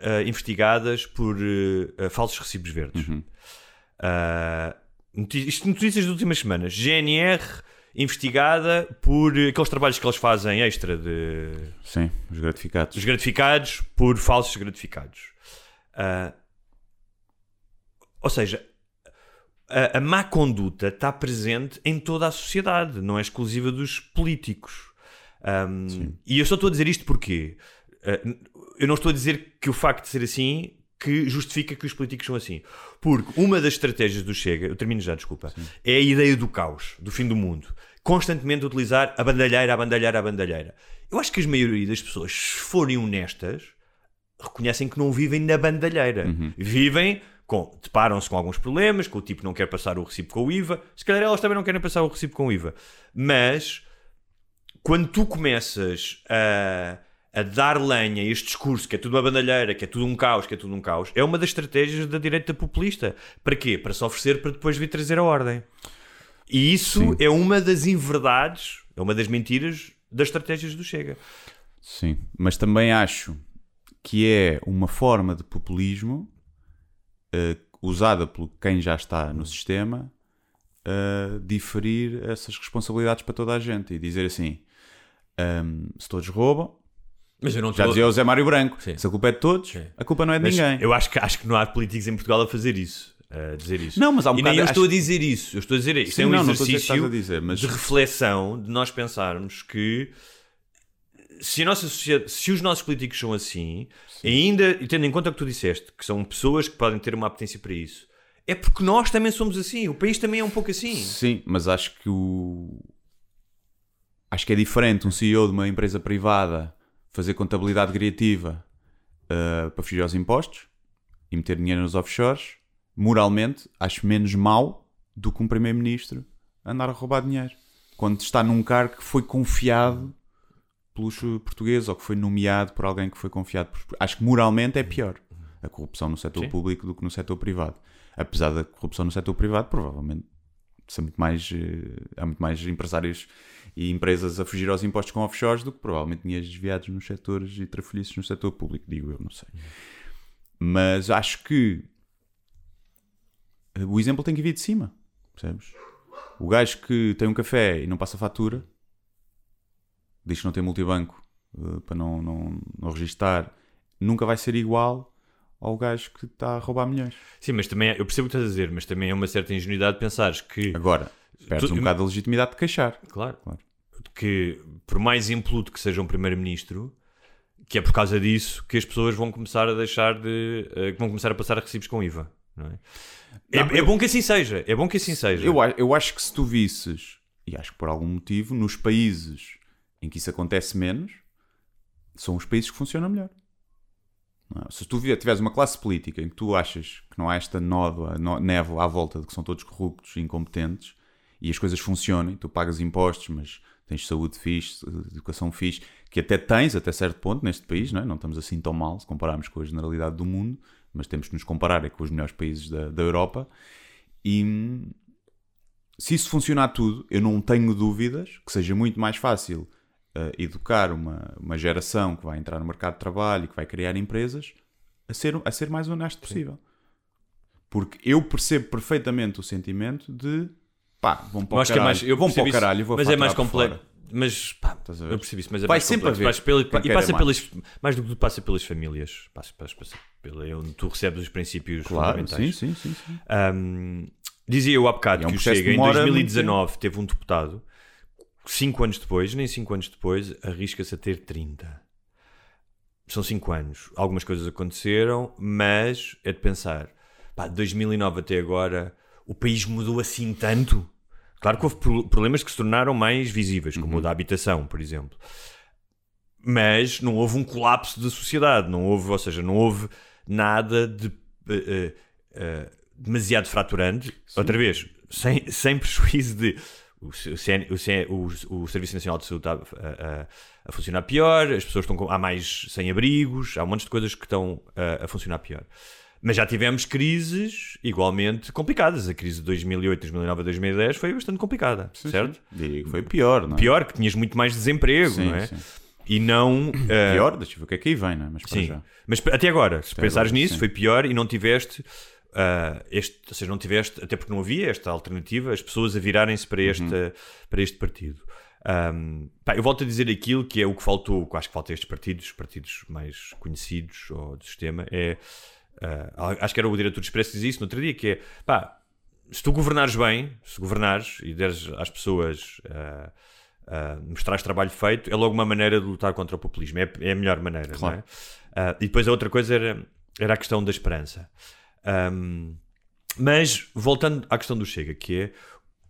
ah, investigadas por ah, falsos recibos verdes. Uhum. Noti- isto notícias das últimas semanas. GNR investigada por aqueles trabalhos que eles fazem extra de Sim, os gratificados. dos gratificados por falsos gratificados. Ah, ou seja, a, a má conduta está presente em toda a sociedade, não é exclusiva dos políticos. Ahm, e eu só estou a dizer isto porque ah, eu não estou a dizer que o facto de ser assim que justifica que os políticos são assim. Porque uma das estratégias do Chega, eu termino já, desculpa, é a ideia do caos, do fim do mundo. Constantemente utilizar a bandalheira, a bandalheira, a bandalheira. Eu acho que a maioria das pessoas, se forem honestas, reconhecem que não vivem na bandalheira. Vivem com. deparam-se com alguns problemas, que o tipo não quer passar o recibo com o IVA. Se calhar elas também não querem passar o recibo com o IVA. Mas quando tu começas a, a dar lenha a este discurso que é tudo uma bandalheira, que é tudo um caos, que é tudo um caos, é uma das estratégias da direita populista. Para quê? Para se oferecer para depois vir trazer a ordem. E isso Sim. é uma das inverdades, é uma das mentiras das estratégias do Chega. Sim, mas também acho que é uma forma de populismo eh, usada por quem já está no sistema a diferir essas responsabilidades para toda a gente e dizer assim: ahm, se todos roubam, Mas eu não já dizia o Zé Mário Branco, Sim. se a culpa é de todos, Sim. a culpa não é de Mas ninguém. Eu acho que, acho que não há políticos em Portugal a fazer isso. A dizer isso. Não, mas há um e nem bocado- eu acho- estou a dizer isso. Eu estou a dizer isso. Sim, é um não, não exercício a dizer, mas- de reflexão de nós pensarmos que se, a nossa sociedade, se os nossos políticos são assim, ainda, e tendo em conta o que tu disseste, que são pessoas que podem ter uma apetência para isso, é porque nós também somos assim. O país também é um pouco assim. Sim, mas acho que o. Acho que é diferente um CEO de uma empresa privada fazer contabilidade criativa uh, para fugir aos impostos e meter dinheiro nos offshores. Moralmente, acho menos mau do que um primeiro-ministro andar a roubar dinheiro. Quando está num cargo que foi confiado pelos portugueses ou que foi nomeado por alguém que foi confiado. Por... Acho que moralmente é pior a corrupção no setor Sim. público do que no setor privado. Apesar da corrupção no setor privado, provavelmente ser muito mais, eh, há muito mais empresários e empresas a fugir aos impostos com offshores do que provavelmente dinheiros desviados nos setores e trafolhices no setor público, digo eu, não sei. Mas acho que o exemplo tem que vir de cima, percebes? O gajo que tem um café e não passa fatura, diz que não tem multibanco eh, para não, não, não registar, nunca vai ser igual ao gajo que está a roubar milhões. Sim, mas também, eu percebo o que estás a dizer, mas também é uma certa ingenuidade pensares que, Agora, perdes Tu- um bocado a legitimidade de queixar. claro, Claro. que por mais impluto que seja um primeiro-ministro, que é por causa disso que as pessoas vão começar a deixar de. que vão começar a passar recibos com IVA. Não é? É, Não, é eu- bom que assim seja. É bom que assim seja. Eu, eu acho que se tu visses, e acho que por algum motivo, nos países em que isso acontece menos, são os países que funcionam melhor. É? Se tu tiveres uma classe política em que tu achas que não há esta nódoa, nó- névoa à volta de que são todos corruptos e incompetentes e as coisas funcionem, tu pagas impostos, mas tens saúde fixe, educação fixe, que até tens até certo ponto neste país, não, é? não estamos assim tão mal se compararmos com a generalidade do mundo, mas temos que nos comparar é com os melhores países da, da Europa. E hum, se isso funcionar tudo, eu não tenho dúvidas que seja muito mais fácil uh, educar uma, uma geração que vai entrar no mercado de trabalho e que vai criar empresas a ser, a ser mais honesto possível. Porque eu percebo perfeitamente o sentimento de pá, vão para o é caralho, mais. Eu vão para o caralho, isso, vou mas é mais complexo. Mas pá, a ver? eu percebi isso, mas é Vai sempre haver Passa pela- e passa mais. pelas. Mais do que tudo, passa pelas famílias. Passa, passa, passa pela, é onde tu recebes os princípios Claro, sim, fundamentais. sim, sim, sim. Um, dizia eu há bocado é um que o Chega em demora 2019 teve um deputado, 5 anos depois, nem 5 anos depois, arrisca-se a ter 30. São 5 anos. Algumas coisas aconteceram, mas é de pensar, pá, de 2009 até agora, o país mudou assim tanto. Claro que houve pro- problemas que se tornaram mais visíveis, como Uhum. o da habitação, por exemplo. Mas não houve um colapso da sociedade, não houve, ou seja, não houve nada de eh, eh, demasiado fraturante. Outra vez, sem, sem prejuízo de o, CN o, CN o, o Serviço Nacional de Saúde está a, a- a funcionar pior, as pessoas estão há mais sem-abrigos, há um monte de coisas que estão a, a funcionar pior. Mas já tivemos crises igualmente complicadas. A crise de 2008, 2009 2010 foi bastante complicada, certo? Diria que foi pior, não é? Pior, que tinhas muito mais desemprego, Sim, não é? sim. E não. eh, Pior, deixa eu ver o que é que aí vem, não é? Mas Sim, já. mas até agora, se Até pensares agora, nisso, sim. foi pior e não tiveste, ah, este, ou seja, não tiveste, até porque não havia esta alternativa, as pessoas a virarem-se para este, Uhum. para este partido. Ahm, pá, eu volto a dizer aquilo que é o que faltou, que eu acho que falta a estes partidos, os partidos mais conhecidos ou do sistema, é, ah, acho que era o diretor do Expresso que dizia isso no outro dia, que é, pá, se tu governares bem, se governares e deres às pessoas... ah, ah, mostrares trabalho feito é logo uma maneira de lutar contra o populismo. É, é a melhor maneira. Claro. Não é? Ah, e depois a outra coisa era, era a questão da esperança. Ahm, mas voltando à questão do Chega, que é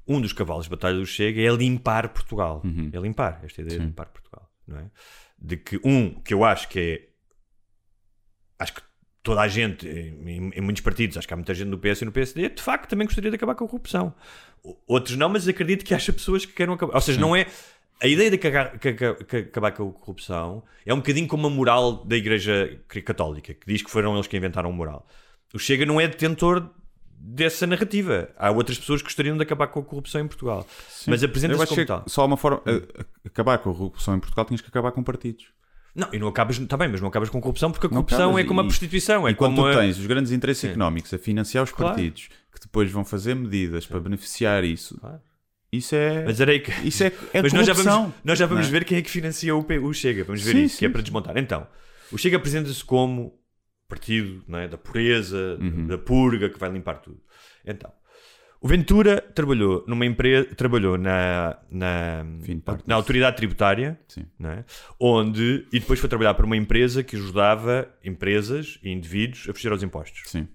um dos cavalos de batalha do Chega é limpar Portugal. Uhum. É limpar, esta ideia de limpar Portugal. Não é? De que um, que eu acho que é acho que toda a gente, em, em muitos partidos, acho que há muita gente no PS e no PSD, de facto também gostaria de acabar com a corrupção. Outros não, mas acredito que haja pessoas que queiram acabar. Ou seja, não é. A ideia de cagar- que- que- que acabar com a corrupção é um bocadinho como a moral da Igreja Católica, que diz que foram eles que inventaram a moral. O Chega não é detentor dessa narrativa. Há outras pessoas que gostariam de acabar com a corrupção em Portugal. Mas Eu apresenta-se como tal. só uma forma. a- a- acabar com a corrupção em Portugal tinhas que acabar com partidos. Não, e não acabas, está bem, mas não acabas com corrupção porque a corrupção acabas é como a e- prostituição. É e quando como tu a- tens os grandes interesses Sim. económicos a financiar os Claro. partidos que depois vão fazer medidas para beneficiar isso, Claro. isso é. Mas era aí que... Isso é, é [LAUGHS] Mas nós já corrupção, vamos, nós já vamos é? ver quem é que financia o, P- o Chega. Vamos ver Sim, isso, que é sim, para sim. desmontar. Então, o Chega apresenta-se como partido não é, da pureza, Uhum. da purga, que vai limpar tudo. Então, O Ventura trabalhou numa empresa, trabalhou na, na, na autoridade tributária, é? onde e depois foi trabalhar para uma empresa que ajudava empresas e indivíduos a fugir aos impostos. Sim.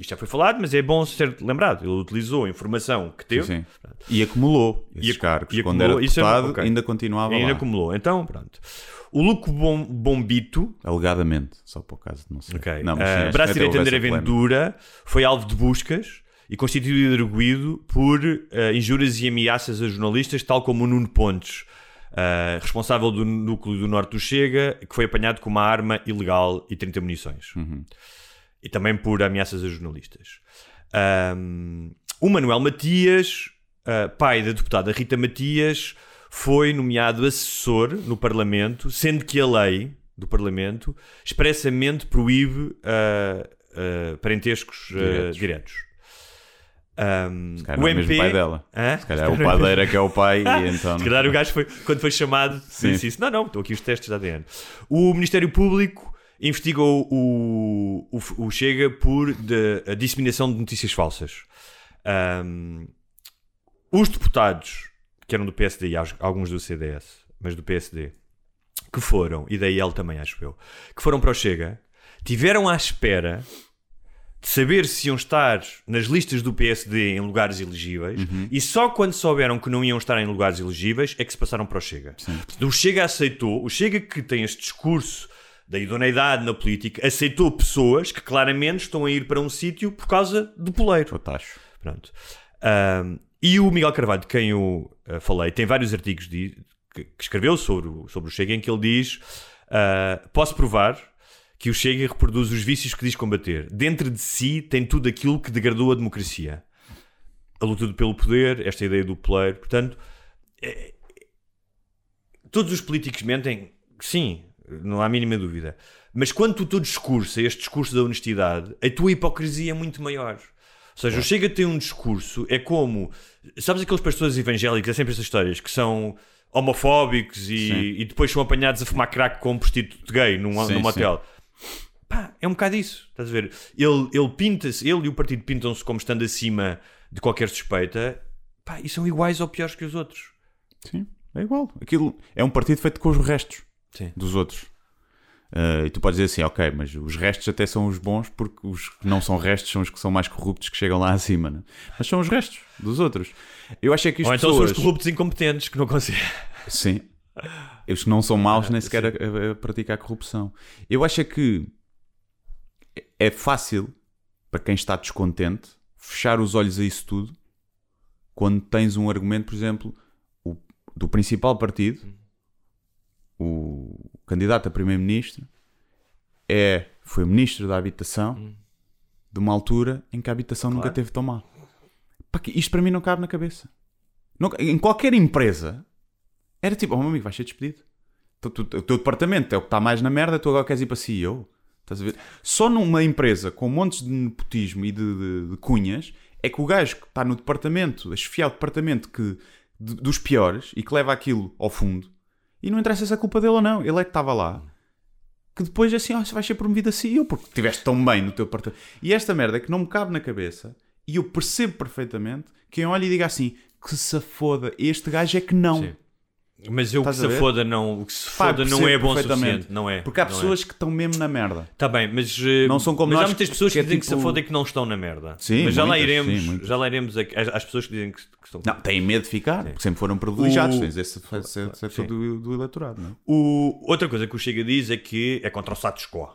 Isto já foi falado, mas é bom ser lembrado. Ele utilizou a informação que teve Sim, sim. E acumulou esses ac- cargos. e Quando acumulou- era é- deputado, ok. ainda continuava e ainda lá. acumulou. Então, pronto. O Luco Bom, Bombito, Alegadamente, só por caso de não sei. ok, Não, uh, sim, André essa polémica. Ventura, foi alvo de buscas e constituído arguído por uh, injúrias e ameaças a jornalistas, tal como o Nuno Pontes, uh, responsável do núcleo do Norte do Chega, que foi apanhado com uma arma ilegal e 30 munições. Uhum. E também por ameaças a jornalistas. Um, o Manuel Matias, uh, pai da deputada Rita Matias, foi nomeado assessor no Parlamento, sendo que a lei do Parlamento expressamente proíbe uh, uh, parentescos Diretos. diretos. Um, Se calhar é o pai dela. Hã? Se calhar é o padeira que é o pai e [LAUGHS] então. Se calhar o gajo foi, quando foi chamado, Sim. disse isso. Não, não, estou aqui os testes de ADN. O Ministério Público investigou o, o, o Chega por de- a disseminação de notícias falsas. Ahm, os deputados, que eram do PSD e alguns do CDS, mas do PSD, que foram, e da IL também acho eu, que foram para o Chega, tiveram à espera de saber se iam estar nas listas do PSD em lugares elegíveis e só quando souberam que não iam estar em lugares elegíveis é que se passaram para o Chega. Portanto, O Chega aceitou, o Chega que tem este discurso da idoneidade na política, aceitou pessoas que claramente estão a ir para um sítio por causa do poleiro. O tacho. Pronto. Ahm, e o Miguel Carvalho, de quem eu ah, falei, tem vários artigos de- que, que escreveu sobre o, sobre o Chega em que ele diz: ah, Posso provar que o Chega reproduz os vícios que diz combater. Dentro de si tem tudo aquilo que degradou a democracia. A luta pelo poder, esta ideia do poleiro. Portanto, é- todos os políticos mentem, sim, não há a mínima dúvida. Mas quando o teu discurso é este discurso da honestidade, a tua hipocrisia é muito maior. Ou seja, o Chega tem um discurso, é como. Sabes aqueles pastores evangélicos, é sempre essas histórias, que são homofóbicos e, e depois são apanhados a fumar crack com um prostituto gay num, Sim, num sim. Pá, é um bocado isso. Estás a ver? Ele, ele pinta-se, ele e o partido pintam-se como estando acima de qualquer suspeita. Pá, e são iguais ou piores que os outros. Sim, é igual. Aquilo é um partido feito com os restos Sim. dos outros. Ah, e tu podes dizer assim, ok, mas os restos até são os bons porque os que não são restos são os que são mais corruptos que chegam lá [LAUGHS] acima, né? mas são os restos dos outros. Eu acho é que as Ou então são pessoas... os corruptos incompetentes que não conseguem. Sim. Que não são maus Ah, nem sequer a, a- a praticar corrupção. Eu acho é que é fácil para quem está descontente fechar os olhos a isso tudo quando tens um argumento, por exemplo, o- do principal partido, o candidato a primeiro-ministro, é, foi ministro da habitação de uma altura em que a habitação nunca Claro. teve tão mal. Isto para mim não cabe na cabeça. Não- em qualquer empresa era tipo, oh meu amigo, vais ser despedido. O teu departamento é o que está mais na merda, tu agora queres ir para CEO. Estás a ver? Só numa empresa com montes de nepotismo e de, de- de cunhas é que o gajo que está no departamento, a chefiar o departamento que, de- dos piores e que leva aquilo ao fundo, e não interessa se é culpa dele ou não, ele é que estava lá. Que depois assim, oh, vai ser promovido a CEO porque estiveste tão bem no teu departamento. E esta merda é que não me cabe na cabeça e eu percebo perfeitamente quem olha e diga assim: que se foda, este gajo é que não. Sim. Mas eu o que se foda não, o que se Pá, foda não percebo é bom o suficiente. Não é. Porque há não pessoas que estão mesmo na merda. É. Tá bem, mas, eh, Não são como mas há nós, muitas pessoas que que, é dizem que tipo- se fodem que não estão na merda. Sim, mas já lá muitas, iremos, sim, já lá iremos a- às, pessoas que dizem que, que estão. Não, têm medo de ficar, porque sempre foram privilegiados. O- Tens esse esse setor do, do eleitorado, não é? O- outra coisa que o Chega diz é que é contra o status quo.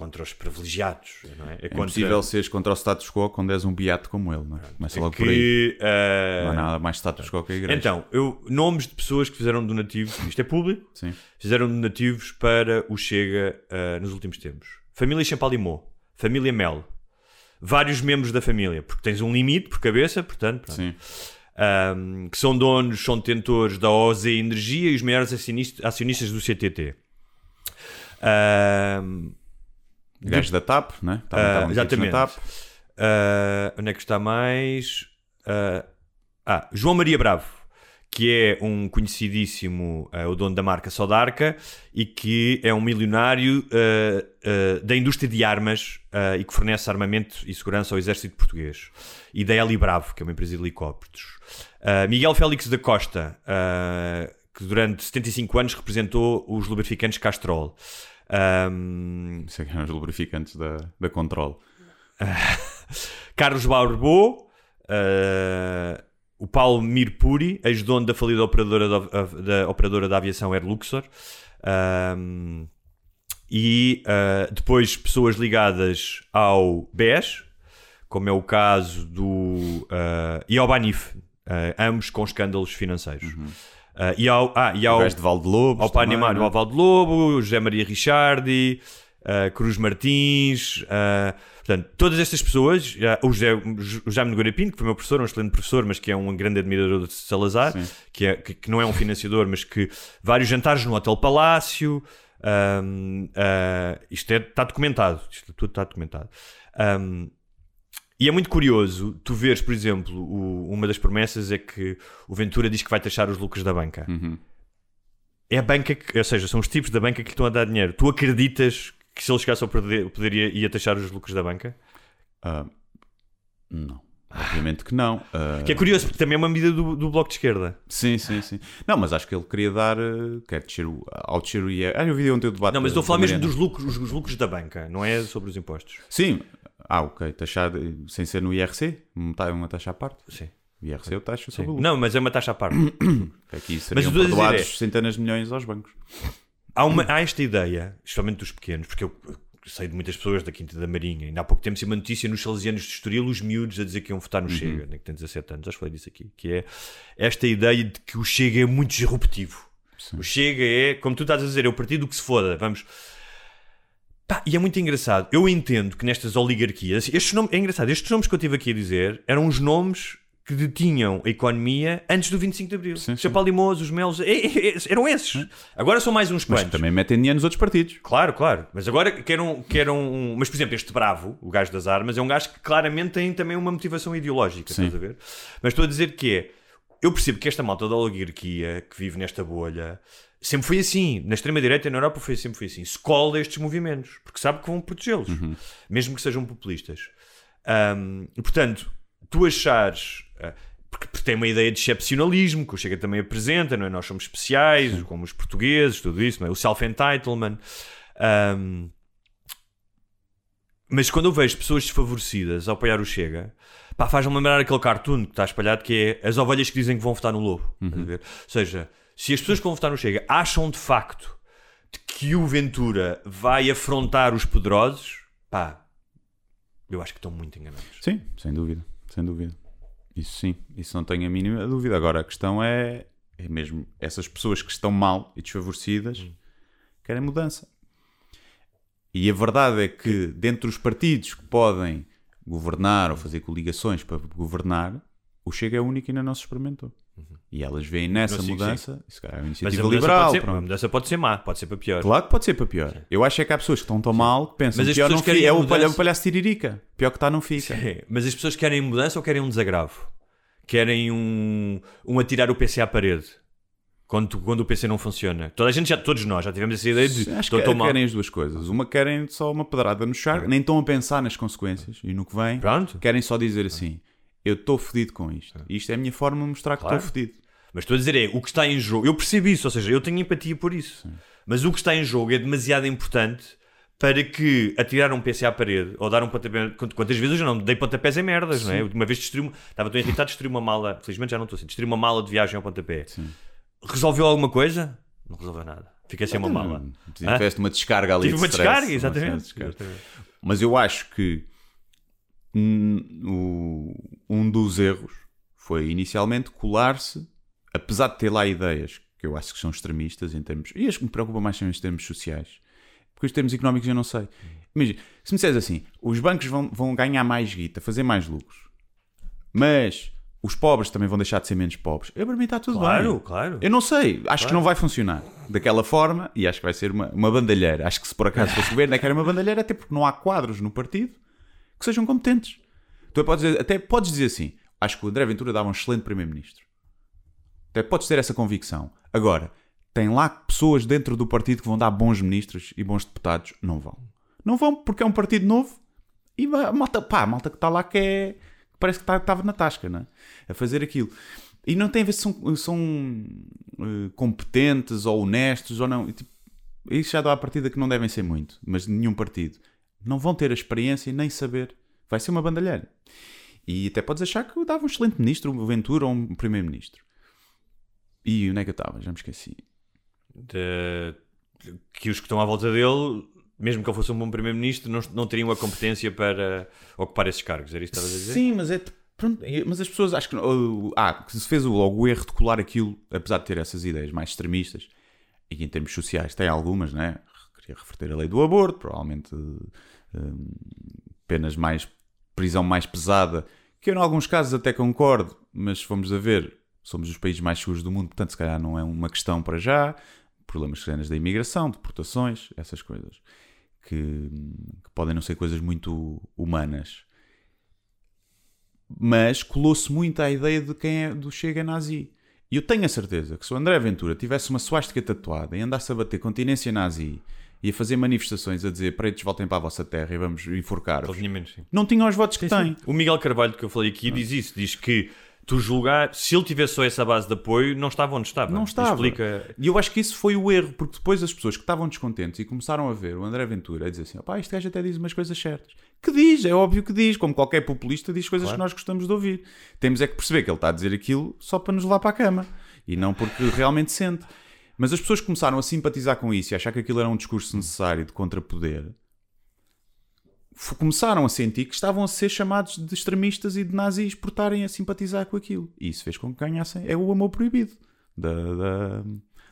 Contra os privilegiados. Não é? É É contra impossível seres contra o status quo quando és um beato como ele, não é? Começa logo por aí. que, eh, Não há nada mais status quo que a igreja. Então, eu, nomes de pessoas que fizeram donativos, isto é público, Sim. fizeram donativos para o Chega eh, nos últimos tempos. Família Champalimau, família Mel, vários membros da família, porque tens um limite por cabeça, portanto. Sim. Ahm, que são donos, são detentores da OZ Energia e os maiores acionistas, acionistas do CTT. Ahm, Gajo da TAP, né? Estavam metidos exatamente. TAP. Ah, onde é que está mais? Ah, ah, João Maria Bravo, que é um conhecidíssimo, eh, o dono da marca Sodarca, e que é um milionário da indústria de armas e que fornece armamento e segurança ao exército português. E da Eli Bravo, que é uma empresa de helicópteros. Uh, Miguel Félix da Costa, uh, que durante 75 anos representou os lubrificantes Castrol. Um, Isso é que eram os lubrificantes da, da Control. [LAUGHS] Carlos Barbô, uh, o Paulo Mirpuri, ex-dono da falida operadora da, da operadora da aviação Air Luxor. Um, e uh, depois pessoas ligadas ao BES, como é o caso do. Uh, e ao Banif, ambos com escândalos financeiros. Uh, e ao, ah, e ao, O gajo de Valdelobos ao também, animado, não é? ao Valdelobo, o José Maria Ricciardi, uh, Cruz Martins, uh, portanto, todas estas pessoas, o José, o Jaime Nogueira Pinto, que foi meu professor, um excelente professor, mas que é um grande admirador de Salazar, que, é, que, que não é um financiador, mas que vários jantares no Hotel Palácio, um, isto está documentado, isto tudo está documentado. Um, e é muito curioso tu veres, por exemplo, o- uma das promessas é que o Ventura diz que vai taxar os lucros da banca. Uhum. É a banca, que, ou seja, são os tipos da banca que lhe estão a dar dinheiro. Tu acreditas que se ele chegasse ao poder, poderia, ia taxar os lucros da banca? Ah, não. Obviamente que não. Ah, Que é curioso, porque também é uma medida do, do Bloco de Esquerda. Sim, sim, sim. Não, mas acho que ele queria dar. eh, Quer descer o, ao descer o IR. Ah, eu vi ontem o debate. Não, mas estou a falar mesmo dos lucros, os, os lucros da banca, não é sobre os impostos. Sim. Ah, ok. Taxar sem ser no IRC? Está uma taxa à parte? Sim. IRC eu taxo Sim. sobre o lucro. Não, mas é uma taxa à parte. Aqui [COUGHS] Mas seriam dizer perdoados é- centenas de milhões aos bancos. há, uma, há esta ideia, especialmente dos pequenos, porque eu sei de muitas pessoas da Quinta da Marinha, ainda há pouco tempo uma notícia nos Salesianos de Estoril, os miúdos a dizer que iam votar no Chega, né, que tem 17 anos, acho que falei disso aqui, que é esta ideia de que o Chega é muito disruptivo. O Chega é, como tu estás a dizer, é o partido que se foda, vamos... Pá, e é muito engraçado. Eu entendo que nestas oligarquias, estes nomes, é engraçado, estes nomes que eu tive aqui a dizer eram os nomes que detinham a economia antes do 25 de Abril. Sim, Limoso, os Melos, é- é- é- eram esses. Agora são mais uns Mas quantos. também metem dinheiro nos outros partidos. Claro, claro. Mas agora querem, querem um... Mas, por exemplo, este Bravo, o gajo das armas, é um gajo que claramente tem também uma motivação ideológica, Sim. estás a ver? Mas estou a dizer que é... Eu percebo que esta malta da oligarquia que vive nesta bolha sempre foi assim. Na extrema-direita e na Europa foi, sempre foi assim. Se cola estes movimentos, porque sabe que vão protegê-los, mesmo que sejam populistas. Ahm, e, portanto, tu achares... ah, porque, porque tem uma ideia de excepcionalismo que o Chega também apresenta, não é? Nós somos especiais, como os portugueses, tudo isso, não é? O self-entitlement. Ahm, mas quando eu vejo pessoas desfavorecidas a apoiar o Chega, pá, faz-me lembrar aquele cartoon que está espalhado que é as ovelhas que dizem que vão votar no Lobo. Ver? Ou seja, se as pessoas que vão votar no Chega acham de facto de que o Ventura vai afrontar os poderosos, pá, eu acho que estão muito enganados. Sim, sem dúvida. Sem dúvida. Isso sim. Isso não tenho a mínima dúvida. Agora a questão é, é mesmo essas pessoas que estão mal e desfavorecidas querem mudança. E a verdade é que dentro dos partidos que podem governar ou fazer coligações para governar, o Chega é o único que ainda não se experimentou. E elas veem nessa Não, sim, mudança, isso calhar é uma Mas iniciativa a mudança, liberal. pode ser, a mudança pode ser má, pode ser para pior. Claro que pode ser para pior. Eu acho é que há pessoas que estão tão mal que pensam Mas as pior não fica. É o palha- mudança. o palhaço tiririca. Pior que está não fica. É, mas as pessoas querem mudança ou querem um desagravo? Querem um, um atirar o PC à parede? Quando, quando o PC não funciona. Toda a gente já, todos nós já tivemos essa ideia de Acho que tão mal. querem as duas coisas. Uma querem só uma pedrada no charco, nem estão a pensar nas consequências e no que vem. Pronto. Querem só dizer assim: eu estou fedido com isto. E isto é a minha forma de mostrar que Claro. estou fedido. Mas estou a dizer é, o que está em jogo, eu percebo isso, ou seja, eu tenho empatia por isso. Mas o que está em jogo é demasiado importante para que atirar um PC à parede ou dar um pontapé. quant- Quantas vezes eu já não dei pontapés em merdas, não é? Uma vez destruí uma, estava tão irritado, destruí uma mala. Felizmente já não estou assim, destruí uma mala de viagem ao pontapé. Resolveu alguma coisa? Não resolveu nada. Fiquei sem uma mala. Tiveste uma descarga ali Tive de uma stress, descarga, uma exatamente. descarga. Exatamente. Mas eu acho que um dos erros foi inicialmente colar-se, apesar de ter lá ideias que eu acho que são extremistas em termos. E as que me preocupam mais são os termos sociais. Porque os termos económicos eu não sei. Imagina, se me disseres assim, os bancos vão, vão ganhar mais guita, fazer mais lucros, mas os pobres também vão deixar de ser menos pobres. Eu, para mim está tudo Claro, bem. claro. Eu não sei, acho que não vai funcionar daquela forma e acho que vai ser uma, uma bandalheira. Acho que se por acaso fosse governo é que era uma bandalheira, até porque não há quadros no partido que sejam competentes. Tu podes dizer- até podes dizer assim: acho que o André Ventura dava um excelente primeiro-ministro. Até podes ter essa convicção. Agora, tem lá pessoas dentro do partido que vão dar bons ministros e bons deputados. Não vão. Não vão porque é um partido novo e a malta, pá, a malta que está lá que é. Parece que estava na tasca, não é? A fazer aquilo. E não tem a ver se são, são uh, competentes ou honestos ou não. E, tipo, isso já dá a partida que não devem ser muito, mas nenhum partido. Não vão ter a experiência nem saber. Vai ser uma bandalheira. E até podes achar que dava um excelente ministro, um Ventura ou um primeiro-ministro. E onde é que eu estava? Já me esqueci. De... Que os que estão à volta dele, mesmo que ele fosse um bom primeiro-ministro, não, não teriam a competência para ocupar esses cargos. Era isso que estavas a dizer? Sim, mas é. Pronto, mas as pessoas acho que. Ah, se fez logo o erro de colar aquilo, apesar de ter essas ideias mais extremistas, e em termos sociais tem algumas, né? Queria reverter a lei do aborto, provavelmente uh, penas mais. prisão mais pesada, que eu, em alguns casos, até concordo, mas vamos a ver, somos os países mais seguros do mundo, portanto, se calhar não é uma questão para já. Problemas cenas da imigração, deportações, essas coisas, que, que podem não ser coisas muito humanas mas colou-se muito à ideia de quem é do Chega nazi. E eu tenho a certeza que se o André Ventura tivesse uma suástica tatuada e andasse a bater continência nazi e a fazer manifestações a dizer pretos voltem para a vossa terra e vamos enforcar-vos, não tinha os votos que sim, tem. Sim. O Miguel Carvalho, que eu falei aqui, diz isso: diz que tu julgar, se ele tivesse só essa base de apoio, não estava onde estava. Não estava. Explica... E eu acho que isso foi o erro, porque depois as pessoas que estavam descontentes e começaram a ver o André Ventura a dizer assim: opá, este gajo até diz umas coisas certas. Que diz, é óbvio que diz, como qualquer populista diz coisas claro. que nós gostamos de ouvir. Temos é que perceber que ele está a dizer aquilo só para nos levar para a cama e não porque realmente sente. Mas as pessoas começaram a simpatizar com isso e achar que aquilo era um discurso necessário de contrapoder começaram a sentir que estavam a ser chamados de extremistas e de nazis por estarem a simpatizar com aquilo. E isso fez com que ganhassem. É o amor proibido da, da,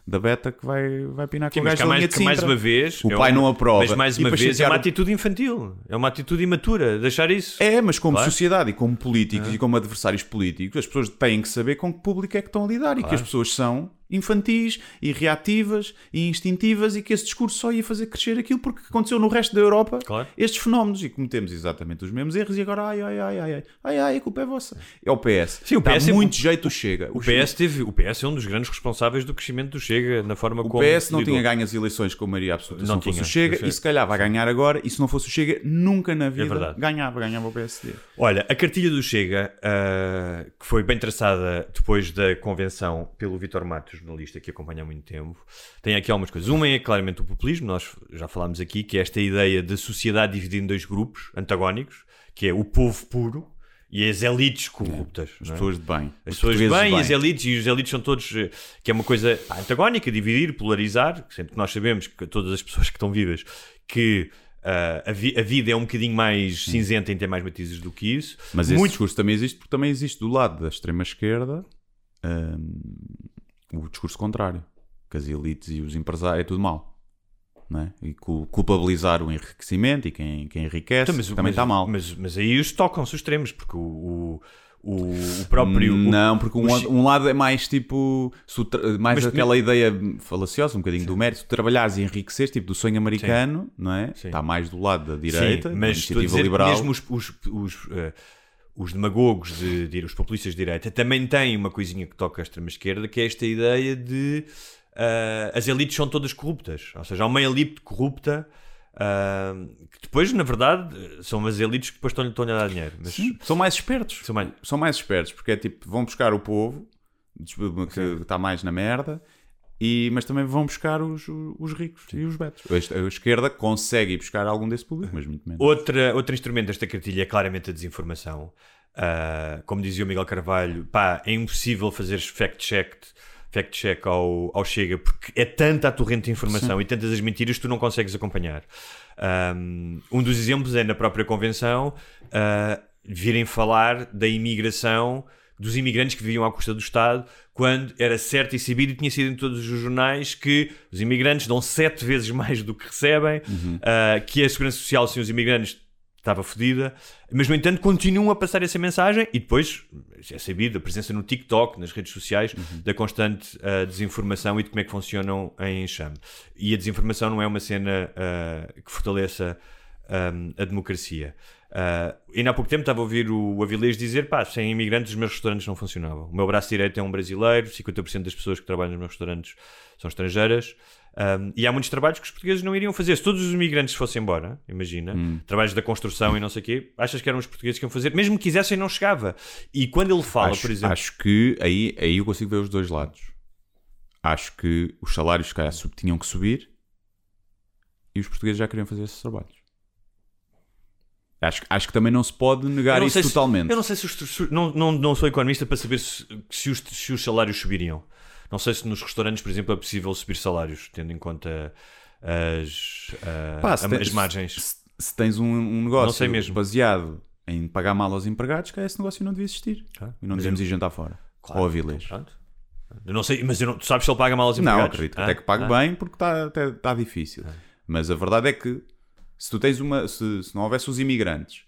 da beta que vai, vai pinar com o gajo da mais, linha de Sintra. mais uma vez o pai é não aprova mas mais uma vez é uma atitude infantil é uma atitude imatura deixar isso é mas como claro. sociedade e como políticos é. e como adversários políticos as pessoas têm que saber com que público é que estão a lidar claro. e que as pessoas são infantis e reativas e instintivas e que esse discurso só ia fazer crescer aquilo porque aconteceu no resto da Europa claro. estes fenómenos e cometemos exatamente os mesmos erros e agora ai ai ai ai ai ai, ai a culpa é vossa. É o PS Sim, o PS Dá muito jeito o Chega. o, o PS teve o PS é um dos grandes responsáveis do crescimento do Chega na forma o como o PS não lidou. tinha ganho as eleições com Maria Absoluta se não, não fosse o Chega e se calhar vai ganhar agora e se não fosse o Chega nunca na vida é ganhava ganhava o PSD olha a cartilha do Chega uh, que foi bem traçada depois da convenção pelo Vitor Matos jornalista que acompanha há muito tempo. Tem aqui algumas coisas. Uma é claramente o populismo, nós já falámos aqui, que é esta ideia de sociedade dividida em dois grupos antagónicos, que é o povo puro e as elites corruptas. É, as pessoas de bem. As pessoas de bem, e as elites, e os elites são todos, eh, que é uma coisa antagónica, dividir, polarizar, sempre que nós sabemos que todas as pessoas [LAUGHS] que estão vivas, que Uh, a, vi a, vida é um bocadinho mais cinzenta em ter mais matizes do que isso. Mas esse discurso também existe porque também existe do lado da extrema esquerda um, o discurso contrário, que as elites e os empresários é tudo. Não é? E culpabilizar o enriquecimento e quem, quem enriquece então, mas, também está mal. Mas, mas aí os tocam-se os extremos, porque o, o, o próprio. Não, porque um, um, lado é mais tipo. Mais mas, aquela mas... ideia falaciosa, um bocadinho Sim. do mérito. Tu trabalhares e enriqueces, tipo do sonho americano, Sim. não é? Sim. Está mais do lado da direita, Sim, mas iniciativa dizer, liberal. Mesmo os, os, os uh, os demagogos, de, de, os populistas de direita, também têm uma coisinha que toca a extrema-esquerda, que é esta ideia de uh, as elites são todas corruptas. Ou seja, há uma elite corrupta uh, que depois, na verdade, são as elites que depois estão-lhe estão a dar dinheiro. Mas... Sim, são mais espertos. São mais... são mais espertos, porque é tipo, vão buscar o povo que está mais na merda e, mas também vão buscar os, os ricos Sim. e os betos. A, a esquerda consegue buscar algum desse público, mas muito menos. Outra, outro instrumento desta cartilha é claramente a desinformação. Uh, como dizia o Miguel Carvalho, pá, é impossível fazer fact-check fact check ao, ao Chega porque é tanta a torrente de informação Sim. e tantas as mentiras que tu não consegues acompanhar. Um, um dos exemplos é na própria convenção uh, virem falar da imigração dos imigrantes que viviam à custa do Estado, quando era certo e sabido e tinha sido em todos os jornais que os imigrantes dão sete vezes mais do que recebem, uhum. uh, que a segurança social sem os imigrantes estava fodida, mas no entanto continuam a passar essa mensagem e depois é sabido a presença no TikTok, nas redes sociais, uhum. da constante uh, desinformação e de como é que funcionam em enxame. E a desinformação não é uma cena uh, que fortaleça um, a democracia. Uh, ainda há pouco tempo estava a ouvir o Avilés dizer: pá, sem imigrantes os meus restaurantes não funcionavam. O meu braço direito é um brasileiro, 50% das pessoas que trabalham nos meus restaurantes são estrangeiras. Um, e há muitos trabalhos que os portugueses não iriam fazer. Se todos os imigrantes fossem embora, imagina, Hum. trabalhos da construção e não sei o quê, achas que eram os portugueses que iam fazer? Mesmo que quisessem, não chegava. E quando ele fala, acho, por exemplo. acho que aí, aí eu consigo ver os dois lados. Acho que os salários, se calhar, tinham que subir e os portugueses já queriam fazer esses trabalhos. Acho, acho que também não se pode negar não isso se- totalmente. eu não sei se os. Não, não, não sou economista para saber se, se, os, se os salários subiriam. Não sei se nos restaurantes, por exemplo, é possível subir salários, tendo em conta as, ah, Pá, a- as margens. Se, se tens um, um negócio Não sei mesmo. baseado em pagar mal aos empregados, que esse negócio não devia existir. Ah, e não devemos ir jantar fora. Claro, Ou a Vilês. Pronto. Eu não sei, mas eu não- tu sabes se ele paga mal aos Não, empregados? acredito Ah? até que pague Ah? bem porque está tá difícil. Mas a verdade é que se tu tens uma. Se, se não houvesse os imigrantes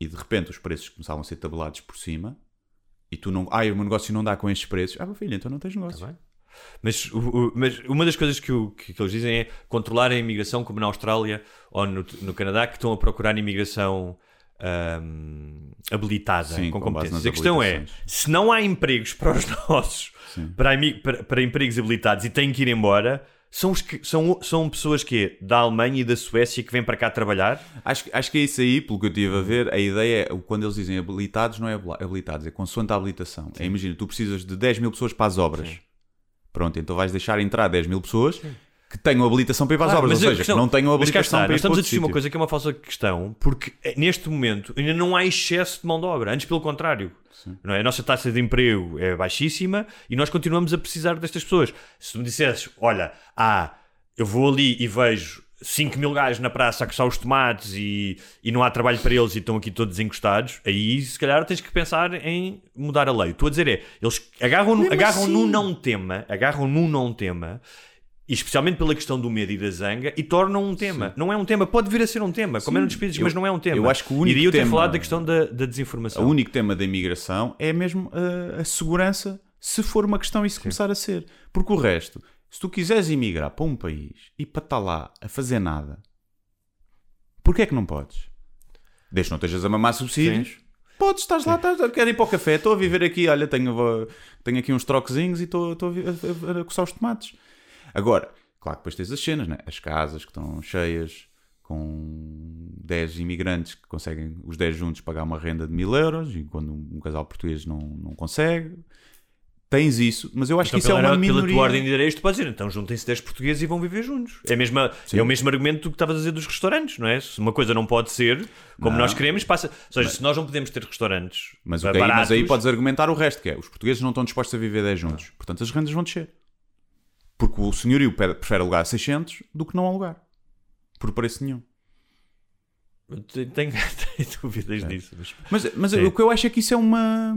e de repente os preços começavam a ser tabelados por cima e tu não. Ah, o meu negócio não dá com estes preços. Ah, meu filho, então não tens negócio. Tá. Mas, o- o- mas uma das coisas que, o- que- que eles dizem é controlar a imigração, como na Austrália ou no, no Canadá, que estão a procurar imigração ahm, habilitada, Sim, com com competências. nas A questão é: se não há empregos [LAUGHS] para os nossos, para, para- para empregos habilitados e têm que ir embora, são, os que, são, são pessoas que da Alemanha e da Suécia que vêm para cá trabalhar. Acho, que- acho que é isso aí, pelo que eu estive a ver, a ideia é quando eles dizem habilitados, não é habilitados, é consoante a habilitação. É, imagina, tu precisas de 10 mil pessoas para as obras. Pronto, então vais deixar entrar 10 mil pessoas que tenham habilitação para ir para as Claro, obras, ou seja, questão- que não tenham cá está, habilitação para ir para estamos a discutir uma coisa que é uma falsa questão, porque eh, neste momento ainda não há excesso de mão de obra, antes pelo contrário. Não é? A nossa taxa de emprego é baixíssima e nós continuamos a precisar destas pessoas. Se tu me dissesses, olha, ah, eu vou ali e vejo 5 mil gajos na praça a coçar os tomates e, e não há trabalho para eles e estão aqui todos encostados, aí se calhar tens que pensar em mudar a lei. Estou a dizer é, eles agarram, Mesmo agarram assim. num não tema, agarram num não tema e especialmente pela questão do medo e da zanga, e tornam um tema. Não é um tema, pode vir a ser um tema, como é eu- mas não é um tema. eu acho que o único Iria eu ter tema- falado da questão da, da desinformação. O único tema da imigração é mesmo a, a segurança, se for uma questão e se começar a ser. Porque o resto, se tu quiseres emigrar para um país e para estar lá a fazer nada, porquê é que não podes? Desde que não estejas a mamar subsídios. Podes, estás lá, estás, quero ir para o café, estou a viver aqui, olha, tenho, tenho aqui uns troquezinhos e estou, estou a, a- a- a coçar os tomates. Agora, claro que depois tens as cenas, né? as casas que estão cheias com 10 imigrantes que conseguem, os 10 juntos, pagar uma renda de mil euros e quando um casal português não, não consegue. Tens isso, mas eu acho Então, que isso é pela, uma pela minoria. tua ordem de ideias, tu podes dizer, então juntem-se 10 portugueses e vão viver juntos. É, mesma, é o mesmo argumento que estavas a dizer dos restaurantes, não é? Se uma coisa não pode ser como Não. nós queremos, passa. Ou seja, se nós não podemos ter restaurantes Mas, ba- o que aí, mas aí baratos, podes argumentar o resto, que é os portugueses não estão dispostos a viver 10 juntos. Portanto, as rendas vão descer. Porque o senhorio prefere alugar 600 do que não alugar. Por preço nenhum. Tenho, tenho, [LAUGHS] tenho dúvidas disso. Mas... Mas, mas Sim. o que eu acho é que isso é uma...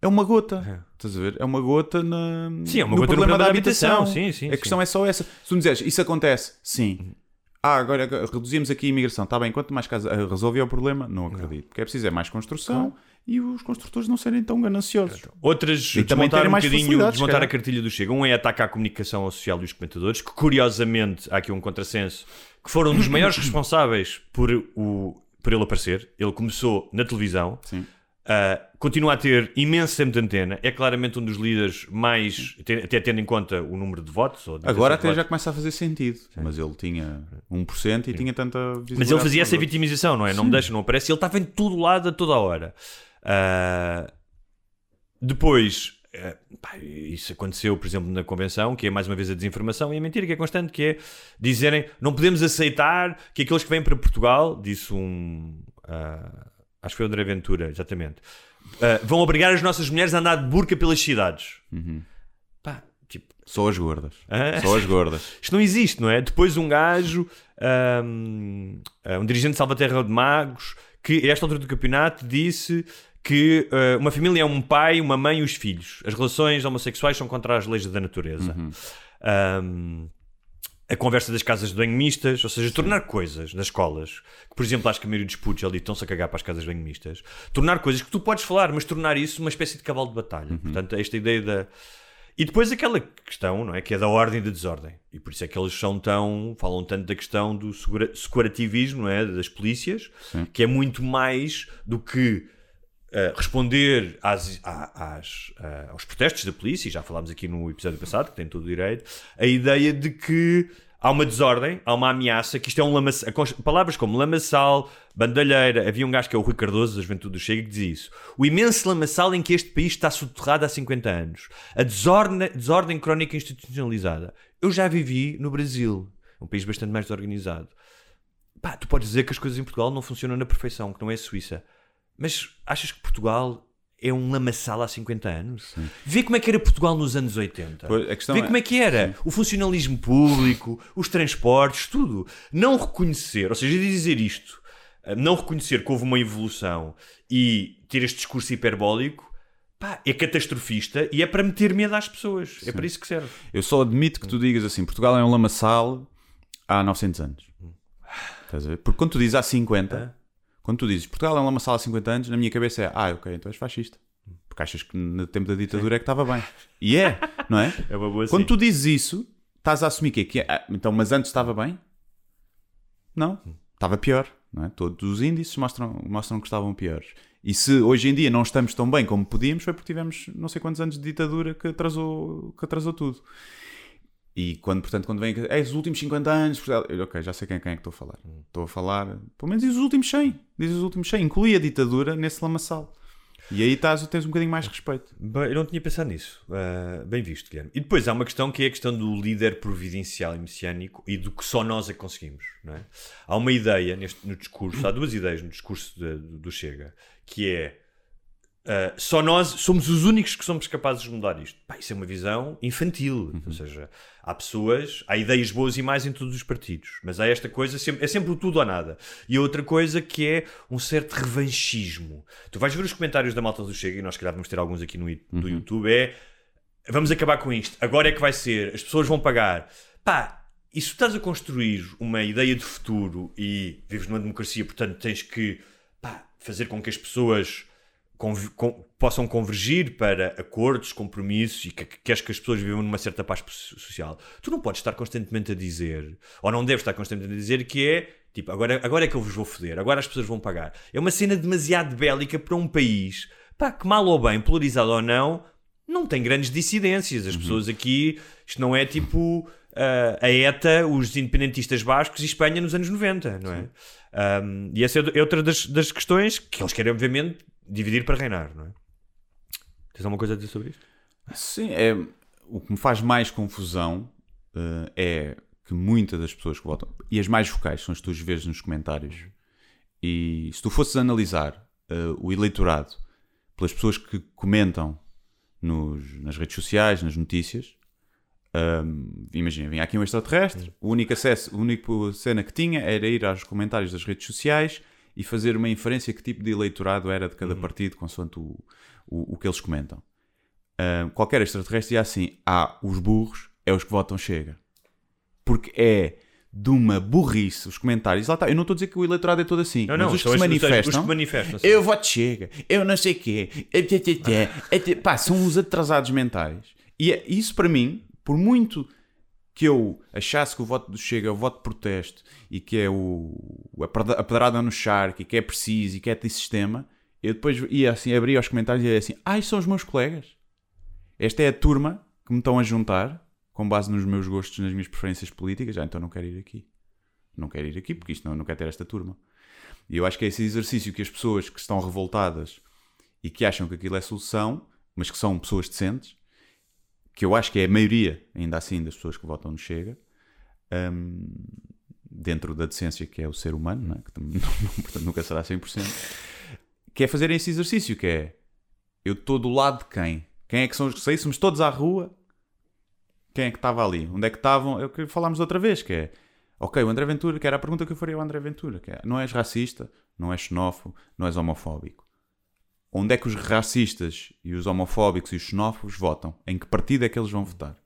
É uma gota. Estás a ver? É uma gota na, Sim, é uma no gota no problema da da habitação. habitação. Sim, sim, a questão é só essa. Se tu me dizes, isso acontece, sim. Ah, agora reduzimos aqui a imigração. Está bem, quanto mais casa ah, resolve o problema? Não acredito. Porque é preciso é mais construção e os construtores não serem tão gananciosos. Outras E também desmontar terem um mais bocadinho, desmontar se a cartilha do Chega. Um é atacar a comunicação social dos comentadores, que curiosamente, há aqui um contrassenso, que foram um dos maiores [COUGHS] responsáveis por, o, por ele aparecer. Ele começou na televisão, Sim. Ah, continua a ter imenso tempo de antena, é claramente um dos líderes mais, te- até tendo em conta o número de votos. de Agora até já votos. começa a fazer sentido. Mas ele tinha 1% e tinha tanta. Mas ele fazia essa os outros. vitimização, não é? Não me deixa, não aparece. Ele estava em todo lado a toda a hora. Ah, depois, eh, pá, isso aconteceu, por exemplo, na convenção, que é mais uma vez a desinformação e a mentira, que é constante, que é dizerem não podemos aceitar que aqueles que vêm para Portugal, disse um. ah, acho que foi o André Ventura, exatamente. ah, vão obrigar as nossas mulheres a andar de burca pelas cidades. Pá, tipo, Só as gordas. Ah. Só as gordas. [LAUGHS] isto não existe, não é? Depois um gajo, um, um dirigente de Salvaterra de Magos, que a esta altura do campeonato disse que uh, uma família é um pai, uma mãe e os filhos. As relações homossexuais são contra as leis da natureza. Um, a conversa das casas de banho mistas, ou seja, tornar coisas nas escolas, que por exemplo acho que a maioria dos putos ali estão-se a cagar para as casas de banho mistas, tornar coisas que tu podes falar, mas tornar isso uma espécie de cavalo de batalha. Portanto, esta ideia da. E depois aquela questão, não é? Que é da ordem e da desordem. E por isso é que eles são tão. falam tanto da questão do separativismo, não é? Das polícias, que é muito mais do que eh, responder às, às, eh, aos protestos da polícia, e já falámos aqui no episódio passado, que tem todo o direito, a ideia de que há uma desordem, há uma ameaça, que isto é um lamaçal. Palavras como lamaçal, bandalheira. Havia um gajo que é o Rui Cardoso, da Juventude do Chega, que dizia isso. O imenso lamaçal em que este país está soterrado há 50 anos. A desordem, desordem crónica institucionalizada. Eu já vivi no Brasil, um país bastante mais desorganizado. Pá, tu podes dizer que as coisas em Portugal não funcionam na perfeição, que não é a Suíça. Mas achas que Portugal é um lamaçal há 50 anos? Vê como é que era Portugal nos anos 80. Pois, a questão Vê é- como é que era. O funcionalismo público, os transportes, tudo. Não reconhecer, ou seja, dizer isto, eh, não reconhecer que houve uma evolução e ter este discurso hiperbólico, pá, é catastrofista e é para meter medo às pessoas. É para isso que serve. Eu só admito que tu digas assim: Portugal é um lamaçal há 900 anos. Estás a ver? Porque quando tu dizes há 50, quando tu dizes Portugal é um lamaçal há 50 anos, na minha cabeça é ah, ok, então és fascista. Porque achas que no tempo da ditadura é que estava bem. E é, não é? [LAUGHS] É uma boa Quando sim. tu dizes isso, estás a assumir que é que é. ah, então, mas antes estava bem? Não, estava pior. Não é? Todos os índices mostram, mostram que estavam piores. E se hoje em dia não estamos tão bem como podíamos, foi porque tivemos não sei quantos anos de ditadura que atrasou, que atrasou tudo. E quando, portanto, quando vem é os últimos 50 anos, eu, ok, já sei quem, quem é que estou a falar. Estou a falar, pelo menos diz os últimos 100. Diz os últimos 100. Inclui a ditadura nesse lamaçal. E aí estás, tens um bocadinho mais respeito. Bem, eu não tinha pensado nisso. Ah, bem visto, Guilherme. E depois há uma questão que é a questão do líder providencial e messiânico e do que só nós é que conseguimos. Não é? Há uma ideia neste, no discurso, há duas ideias no discurso de- do Chega, que é ah, só nós somos os únicos que somos capazes de mudar isto. Pá, isso é uma visão infantil. Ou seja, há pessoas, há ideias boas e mais em todos os partidos, mas há esta coisa, é sempre o tudo ou nada. E a outra coisa que é um certo revanchismo. Tu vais ver os comentários da malta do Chega, e nós, calhar, vamos ter alguns aqui no, do YouTube, é vamos acabar com isto, agora é que vai ser, as pessoas vão pagar. Pá, e se tu estás a construir uma ideia de futuro e vives numa democracia, portanto tens que pá, fazer com que as pessoas conv- com- possam convergir para acordos, compromissos e que que queres que as pessoas vivam numa certa paz so- social, tu não podes estar constantemente a dizer, ou não deves estar constantemente a dizer que é tipo, agora, agora é que eu vos vou foder, agora as pessoas vão pagar. É uma cena demasiado bélica para um país, pá, que mal ou bem, polarizado ou não, não tem grandes dissidências. As pessoas aqui, isto não é tipo ah, a ETA, os independentistas bascos e Espanha nos anos 90, não é? Ahm, e essa é outra das, das questões que eles querem, obviamente, dividir para reinar, não é? Tens alguma coisa a dizer sobre isto? Sim, é, o que me faz mais confusão eh, é que muitas das pessoas que votam, e as mais vocais são as que tu vês nos comentários, e se tu fosses analisar eh, o eleitorado pelas pessoas que comentam nos- nas redes sociais, nas notícias, hum, imagina, vinha aqui um extraterrestre, o único acesso, a única cena que tinha era ir aos comentários das redes sociais e fazer uma inferência que tipo de eleitorado era de cada partido, consoante o, o, o que eles comentam. Hum, qualquer extraterrestre ia assim: ah, os burros é os que votam chega. Porque é de uma burrice os comentários. Lá está, eu não estou a dizer que o eleitorado é todo assim, Não, mas não, os que se os- os- manifestam. que manifestam, sim. eu voto chega, eu não sei o quê. é é. Pá, são os atrasados mentais. E é- isso para mim, por muito que eu achasse que o voto do Chega é o voto de protesto e que é o, a pedra- a pedrada no charco e que é preciso e que é antissistema, eu depois ia assim, abria os comentários e ia assim: ah, são os meus colegas. Esta é a turma que me estão a juntar com base nos meus gostos, nas minhas preferências políticas. Ah, então não quero ir aqui. Não quero ir aqui porque isto não, não quero ter esta turma. E eu acho que é esse exercício que as pessoas que estão revoltadas e que acham que aquilo é solução, mas que são pessoas decentes, que eu acho que é a maioria, ainda assim, das pessoas que votam no Chega, hum, dentro da decência que é o ser humano, é? que [LAUGHS] não- portanto, nunca será 100%, que é fazerem esse exercício, que é eu estou do lado de quem? Quem é que são os que saíssemos todos à rua? Quem é que estava ali? Onde é que estavam? É o que falámos outra vez, que é ok, o André Ventura, que era a pergunta que eu faria ao André Ventura, que é não és racista, não és xenófobo, não és homofóbico. Onde é que os racistas e os homofóbicos e os xenófobos votam? Em que partido é que eles vão votar?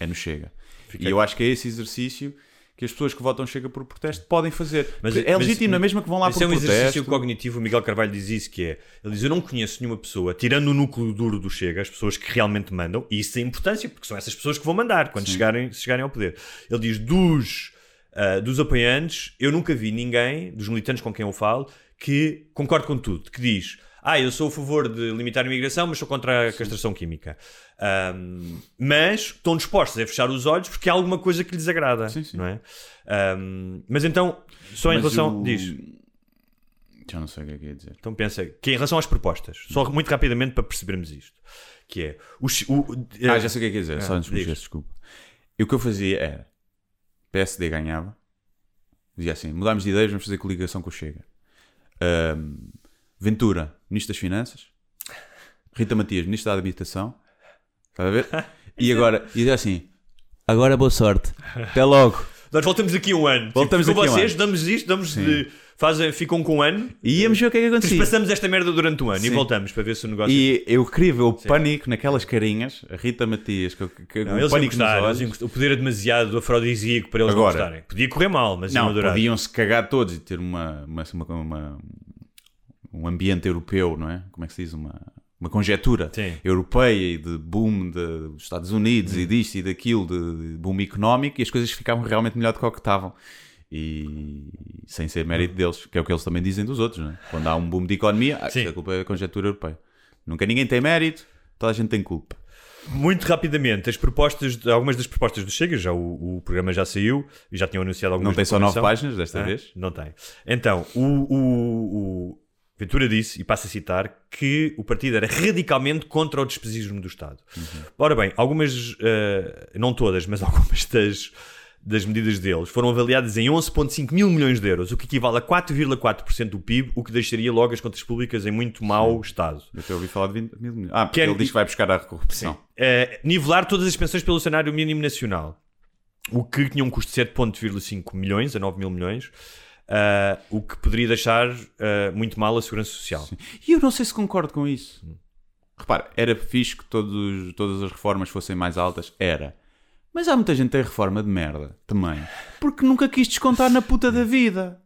É no Chega. E eu acho que é esse exercício que as pessoas que votam Chega por protesto podem fazer. Mas- é mas- legítimo, não é mesmo que vão lá Mas por é um exercício protesto. cognitivo. O Miguel Carvalho diz isso: que é, ele diz: Eu não conheço nenhuma pessoa, tirando o núcleo duro do Chega, as pessoas que realmente mandam, e isso tem importância, porque são essas pessoas que vão mandar quando chegarem, chegarem ao poder. Ele diz: dos, ah, dos apoiantes, eu nunca vi ninguém, dos militantes com quem eu falo, que concorde com tudo, que diz. Ah, eu sou a favor de limitar a imigração, mas sou contra a castração química. Ahm, mas estão dispostos a fechar os olhos porque há alguma coisa que lhes agrada. Sim, sim. Não é? Ahm, mas então, só em Mas relação. o- Diz. Já não sei o que é que ia dizer. Então pensa que em relação às propostas, só muito rapidamente para percebermos isto, que é o, o- Ah, eh, já sei o que é que ia dizer, só Ah, antes de desculpa. E o que eu fazia era PSD ganhava, dizia assim: mudámos de ideias, vamos fazer coligação com o Chega. Ahm, Ventura, Ministro das Finanças. Rita Matias, Ministro da Habitação. Estás a ver? [LAUGHS] E agora, e assim: agora boa sorte, até logo. Nós voltamos aqui um ano. Voltamos tipo, com daqui a um vocês, ano. damos isto, damos de, fazem, ficam com um ano, E íamos ver o que é que acontecia. passamos esta merda durante um ano e Sim. voltamos para ver se o negócio. E eu queria ver o pânico naquelas carinhas, a Rita Matias, que, que, Não, o pânico nos olhos. o poder é demasiado afrodisíaco para eles não Agora. gostarem. Podia correr mal, mas Não, podiam-se cagar todos e ter uma, uma, uma- uma- um ambiente europeu, não é? Como é que se diz? Uma, uma conjetura Sim. europeia e de boom de- dos Estados Unidos e disto e daquilo, de, de boom económico, e as coisas ficavam realmente melhor do que o que estavam. E sem ser mérito deles, que é o que eles também dizem dos outros, não é? Quando há um boom de economia, ah, Sim. a culpa é da conjetura europeia. Nunca ninguém tem mérito, toda a gente tem culpa. Muito rapidamente, as propostas, algumas das propostas do Chega, já o, o programa já saiu e já tinham anunciado algumas Não tem só nove páginas desta Ah, vez? Não tem. Então, o, o, o Ventura disse, e passo a citar, que o partido era radicalmente contra o despesismo do Estado. Uhum. Ora bem, algumas, eh, não todas, mas [LAUGHS] algumas das, das medidas deles foram avaliadas em 11,5 mil milhões de euros, o que equivale a 4,4% do PIB, o que deixaria logo as contas públicas em muito mau estado. Eu até ouvi falar de 20 mil milhões. Ah, porque Quer- ele diz que vai buscar a corrupção. Eh, nivelar todas as pensões pelo salário mínimo nacional, o que tinha um custo de 7,5 milhões a 9 mil milhões, eh, o que poderia deixar eh, muito mal a segurança social. E eu não sei se concordo com isso. Repara, era fixe que todos, todas as reformas fossem mais altas? Era. Mas há muita gente que tem reforma de merda também. Porque nunca quis descontar na puta da vida.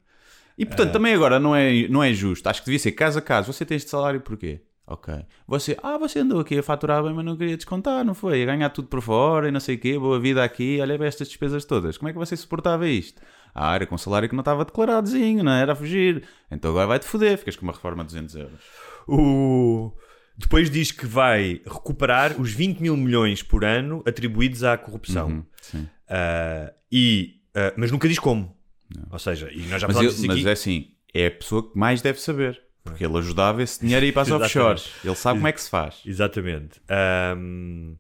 E portanto, também agora não é, não é justo. Acho que devia ser caso a caso. Você tem este salário porquê? Ok. Você, ah, você andou aqui a faturar bem, mas não queria descontar, não foi? A ganhar tudo por fora e não sei o quê, boa vida aqui, olha bem estas despesas todas. Como é que você suportava isto? Ah, era com um salário que não estava declaradozinho, não era a fugir. Então agora vai-te foder, ficas com uma reforma de 200 euros. O... Depois diz que vai recuperar os 20 mil milhões por ano atribuídos à corrupção. Uhum, sim. Ah, e, ah, mas nunca diz como. Ou seja, e nós já Mas, ele- disso mas aqui. é assim, é a pessoa que mais deve saber. Porque ele ajudava esse dinheiro a ir para as [LAUGHS] offshores. Ele sabe como é que se faz. Exatamente. Ahm,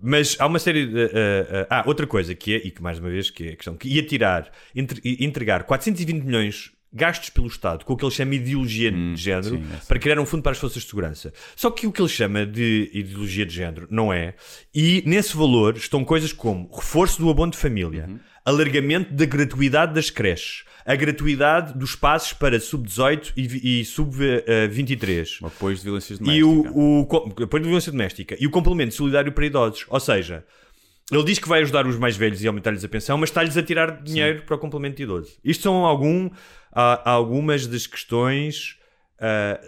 mas há uma série de. ah, ah, ah, outra coisa que é, e que mais uma vez, que é a questão, que ia tirar, entre- e- entregar 420 milhões gastos pelo Estado com o que ele chama de ideologia de género sim, é para criar um fundo para as forças de segurança. Só que o que ele chama de ideologia de género não é. E nesse valor estão coisas como reforço do abono de família, alargamento da gratuidade das creches, a gratuidade dos passos para sub-18 e, e sub-23 Apoios de violências e domésticas. o, o apoio de violência doméstica e o complemento solidário para idosos. Ou seja, ele diz que vai ajudar os mais velhos e aumentar-lhes a pensão, mas está-lhes a tirar dinheiro para o complemento de idoso. Isto são algum, há- há algumas das questões ah,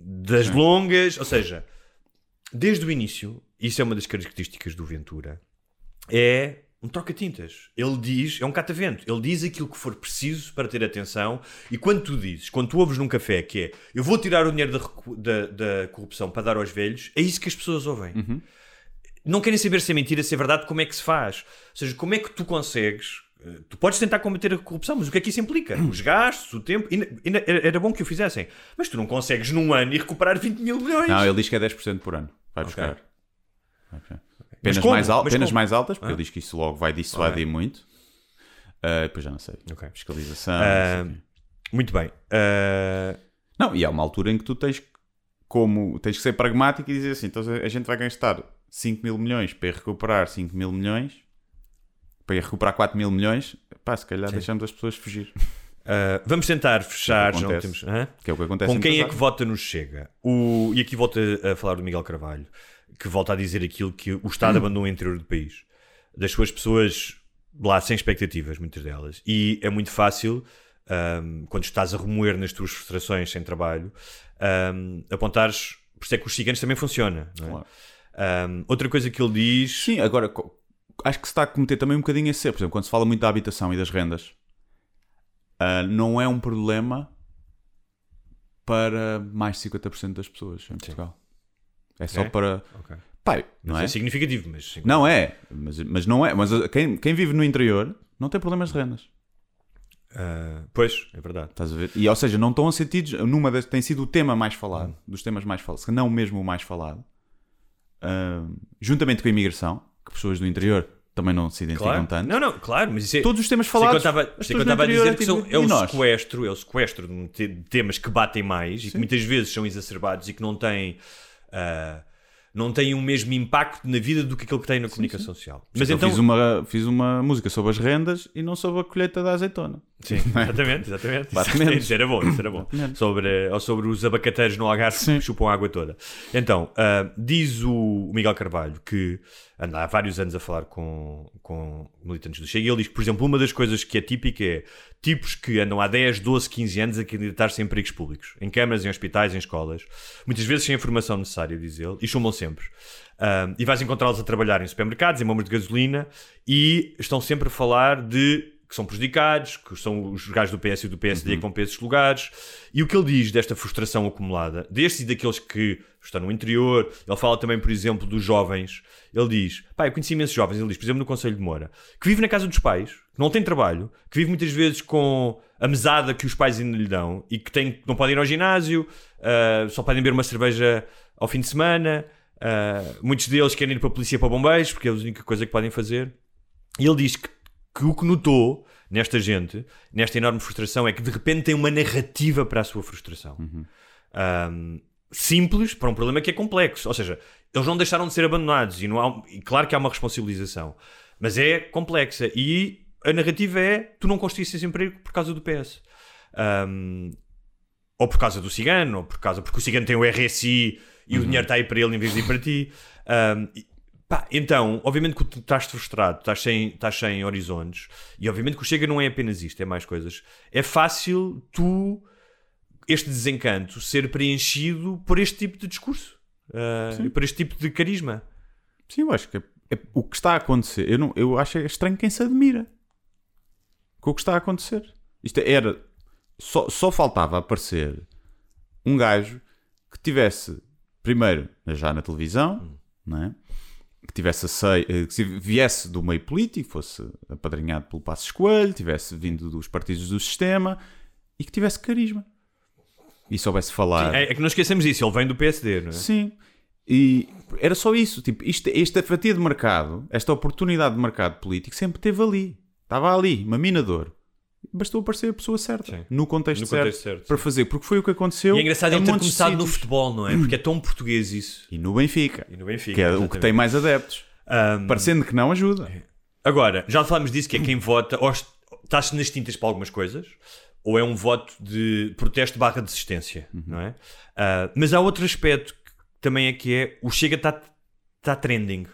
das longas, ou seja, desde o início, isso é uma das características do Ventura, é um troca-tintas. Ele diz, é um catavento, ele diz aquilo que for preciso para ter atenção e quando tu dizes, quando tu ouves num café que é eu vou tirar o dinheiro da, da, da corrupção para dar aos velhos, é isso que as pessoas ouvem. Não querem saber se é mentira, se é verdade, como é que se faz. Ou seja, como é que tu consegues... eh, Tu podes tentar combater a corrupção, mas o que é que isso implica? [CLEARS THROAT] Os gastos, o tempo. ainda- ainda Era bom que o fizessem. Mas tu não consegues num ano e recuperar 20 mil milhões. Não, ele diz que é 10% por ano. Vai buscar. Ok. Penas, como? mais, al- Mas penas como? mais altas, porque Ah. ele diz que isso logo vai dissuadir muito. Ah, depois já não sei. Ok. Fiscalização. Não sei o quê. muito bem. Ah, Não, e há uma altura em que tu tens que- como tens que ser pragmático e dizer assim, então a gente vai gastar 5 mil milhões para ir recuperar 5 mil milhões, para ir recuperar 4 mil milhões, pá, se calhar deixamos as pessoas fugir. ah, vamos tentar fechar. que acontece. temos-? Que é o que acontece Com em quem é que vota nos Chega? O, e aqui volta a falar do Miguel Carvalho, que volta a dizer aquilo que o Estado abandonou o interior do país. Das suas pessoas lá sem expectativas, muitas delas. E é muito fácil, um, quando estás a remoer nas tuas frustrações sem trabalho, um, apontares. Por isso é que os ciganos também funciona. É? Claro. Um, outra coisa que ele diz. Sim, agora acho que se está a cometer também um bocadinho esse erro. Por exemplo, quando se fala muito da habitação e das rendas, ah, não é um problema para mais de 50% das pessoas em Portugal. É só É? para. Ok. Pai, não é? é significativo, mas. sim. Não é, mas, mas não é. Mas ah, quem, quem vive no interior não tem problemas de rendas. Ah, pois, é verdade. Estás a ver? E, ou seja, não estão sentidos. Numa das, tem sido o tema mais falado, dos temas mais falados, se não mesmo o mais falado, ah, juntamente com a imigração, que pessoas do interior também não se identificam Claro. tanto. Não, não, claro, mas isso é. Todos os temas é falados. isto é que eu estava a dizer que são, é, o sequestro, é o sequestro de te- de temas que batem mais e que muitas vezes são exacerbados e que não têm. Ah, não têm o mesmo impacto na vida do que aquilo que tem na comunicação social. Mas eu então. fiz, uma, fiz uma música sobre as rendas e não sobre a colheita da azeitona. Sim, exatamente, exatamente. Basicamente. Isso era bom, isso era bom. Exatamente. Sobre, ou sobre os abacateiros no Algarve Sim. que chupam a água toda. Então, ah, diz o Miguel Carvalho que anda há vários anos a falar com, com militantes do Chega e ele diz que, por exemplo, uma das coisas que é típica é tipos que andam há 10, 12, 15 anos a candidatar-se em empregos públicos, em câmaras, em hospitais, em escolas, muitas vezes sem a formação necessária, diz ele, e chumam sempre. Ah, e vais encontrá-los a trabalhar em supermercados, em bombas de gasolina e estão sempre a falar de que são prejudicados, que são os gajos do PS e do PSD que vão para esses lugares. E o que ele diz desta frustração acumulada, destes e daqueles que estão no interior, ele fala também, por exemplo, dos jovens. Ele diz: pá, eu conheci imensos jovens, ele diz, por exemplo, no Conselho de Moura, que vive na casa dos pais, que não tem trabalho, que vive muitas vezes com a mesada que os pais ainda lhe dão e que tem, não podem ir ao ginásio, ah, só podem beber uma cerveja ao fim de semana. ah, muitos deles querem ir para a polícia para bombeiros, porque é a única coisa que podem fazer. E ele diz que, que o que notou nesta gente, nesta enorme frustração, é que de repente tem uma narrativa para a sua frustração. Ahm, simples para um problema que é complexo. Ou seja, eles não deixaram de ser abandonados e, não há, e claro que há uma responsabilização, mas é complexa. E a narrativa é: tu não construíste esse emprego por causa do PS. Ahm, ou por causa do cigano, ou por causa porque o cigano tem o RSI e o dinheiro está aí para ele em vez de ir para ti. E- pá, então, obviamente que tu estás frustrado, estás sem, estás sem horizontes, e obviamente que o Chega não é apenas isto, é mais coisas. É fácil tu, este desencanto, ser preenchido por este tipo de discurso, e por este tipo de carisma. Sim, eu acho que é- é- o que está a acontecer, eu, não, eu acho estranho quem se admira com o que está a acontecer. Isto era. Só, só faltava aparecer um gajo que tivesse, primeiro, já na televisão, não é? Que tivesse eh, que se viesse do meio político, fosse apadrinhado pelo Passo Escoelho, tivesse vindo dos partidos do sistema e que tivesse carisma. E soubesse falar. É, é que não esquecemos disso, ele vem do PSD, não é? Sim. E era só isso. Tipo, isto, esta fatia de mercado, esta oportunidade de mercado político sempre esteve ali. Estava ali, uma mina de ouro. Bastou aparecer a pessoa certa, Sim. no contexto, No certo, contexto certo, para fazer. Porque foi o que aconteceu. E é engraçado ele ter começado no sítios. futebol, não é? [CLEARS THROAT] Porque é tão português isso. E no Benfica, E no Benfica. que é o que exatamente. tem mais adeptos. Ahm, Parecendo que não ajuda. Agora, já falámos disso, que é quem vota, ou est- está-se nas tintas para algumas coisas, ou é um voto de protesto barra desistência, não é? Ah, mas há outro aspecto que também é que é, o Chega está tá trending.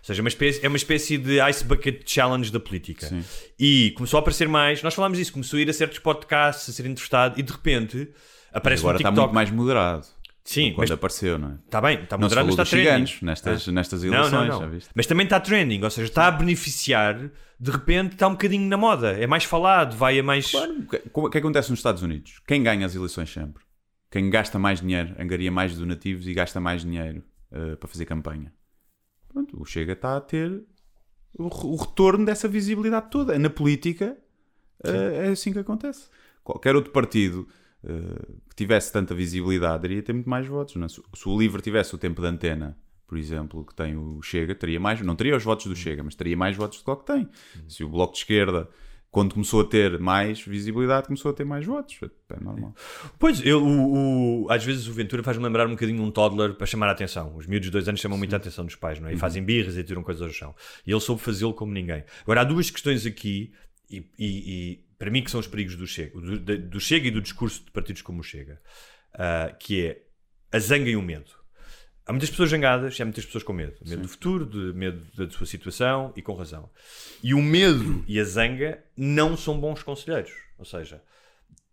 Ou seja, uma espécie- é uma espécie de Ice Bucket Challenge da política. Sim. E começou a aparecer mais, nós falámos disso, começou a ir a certos podcasts, a ser entrevistado, e de repente aparece Agora um está TikTok. muito mais moderado. Sim, quando apareceu, não é? está bem, está Não moderado, mas está trending. nestas, nestas Não, eleições, não, não. já viste? Mas também está trending, ou seja, está a beneficiar, de repente está um bocadinho na moda, é mais falado, vai a mais. Claro, o que, o que acontece nos Estados Unidos? Quem ganha as eleições sempre? Quem gasta mais dinheiro, angaria mais donativos e gasta mais dinheiro eh, para fazer campanha. Pronto, o Chega está a ter o, re- o retorno dessa visibilidade toda. Na política eh, é assim que acontece. Qualquer outro partido eh, que tivesse tanta visibilidade iria ter muito mais votos. não é? Se, se o LIVRE tivesse o tempo de antena, por exemplo, que tem o Chega, teria mais, não teria os votos do Chega, mas teria mais votos do que o que tem. Se o Bloco de Esquerda, quando começou a ter mais visibilidade, começou a ter mais votos. É normal. Pois, eu, o, o- às vezes o Ventura faz-me lembrar um bocadinho um toddler para chamar a atenção. Os miúdos de dois anos chamam muita atenção dos pais, não é? E fazem birras e tiram coisas ao chão. E ele soube fazê-lo como ninguém. Agora, há duas questões aqui, e, e- e para mim que são os perigos do Chega, do, do Chega e do discurso de partidos como o Chega, ah, que é a zanga e o medo. Há muitas pessoas zangadas e há muitas pessoas com medo. Medo do futuro, de medo da sua situação e com razão. E o medo e a zanga não são bons conselheiros. Ou seja,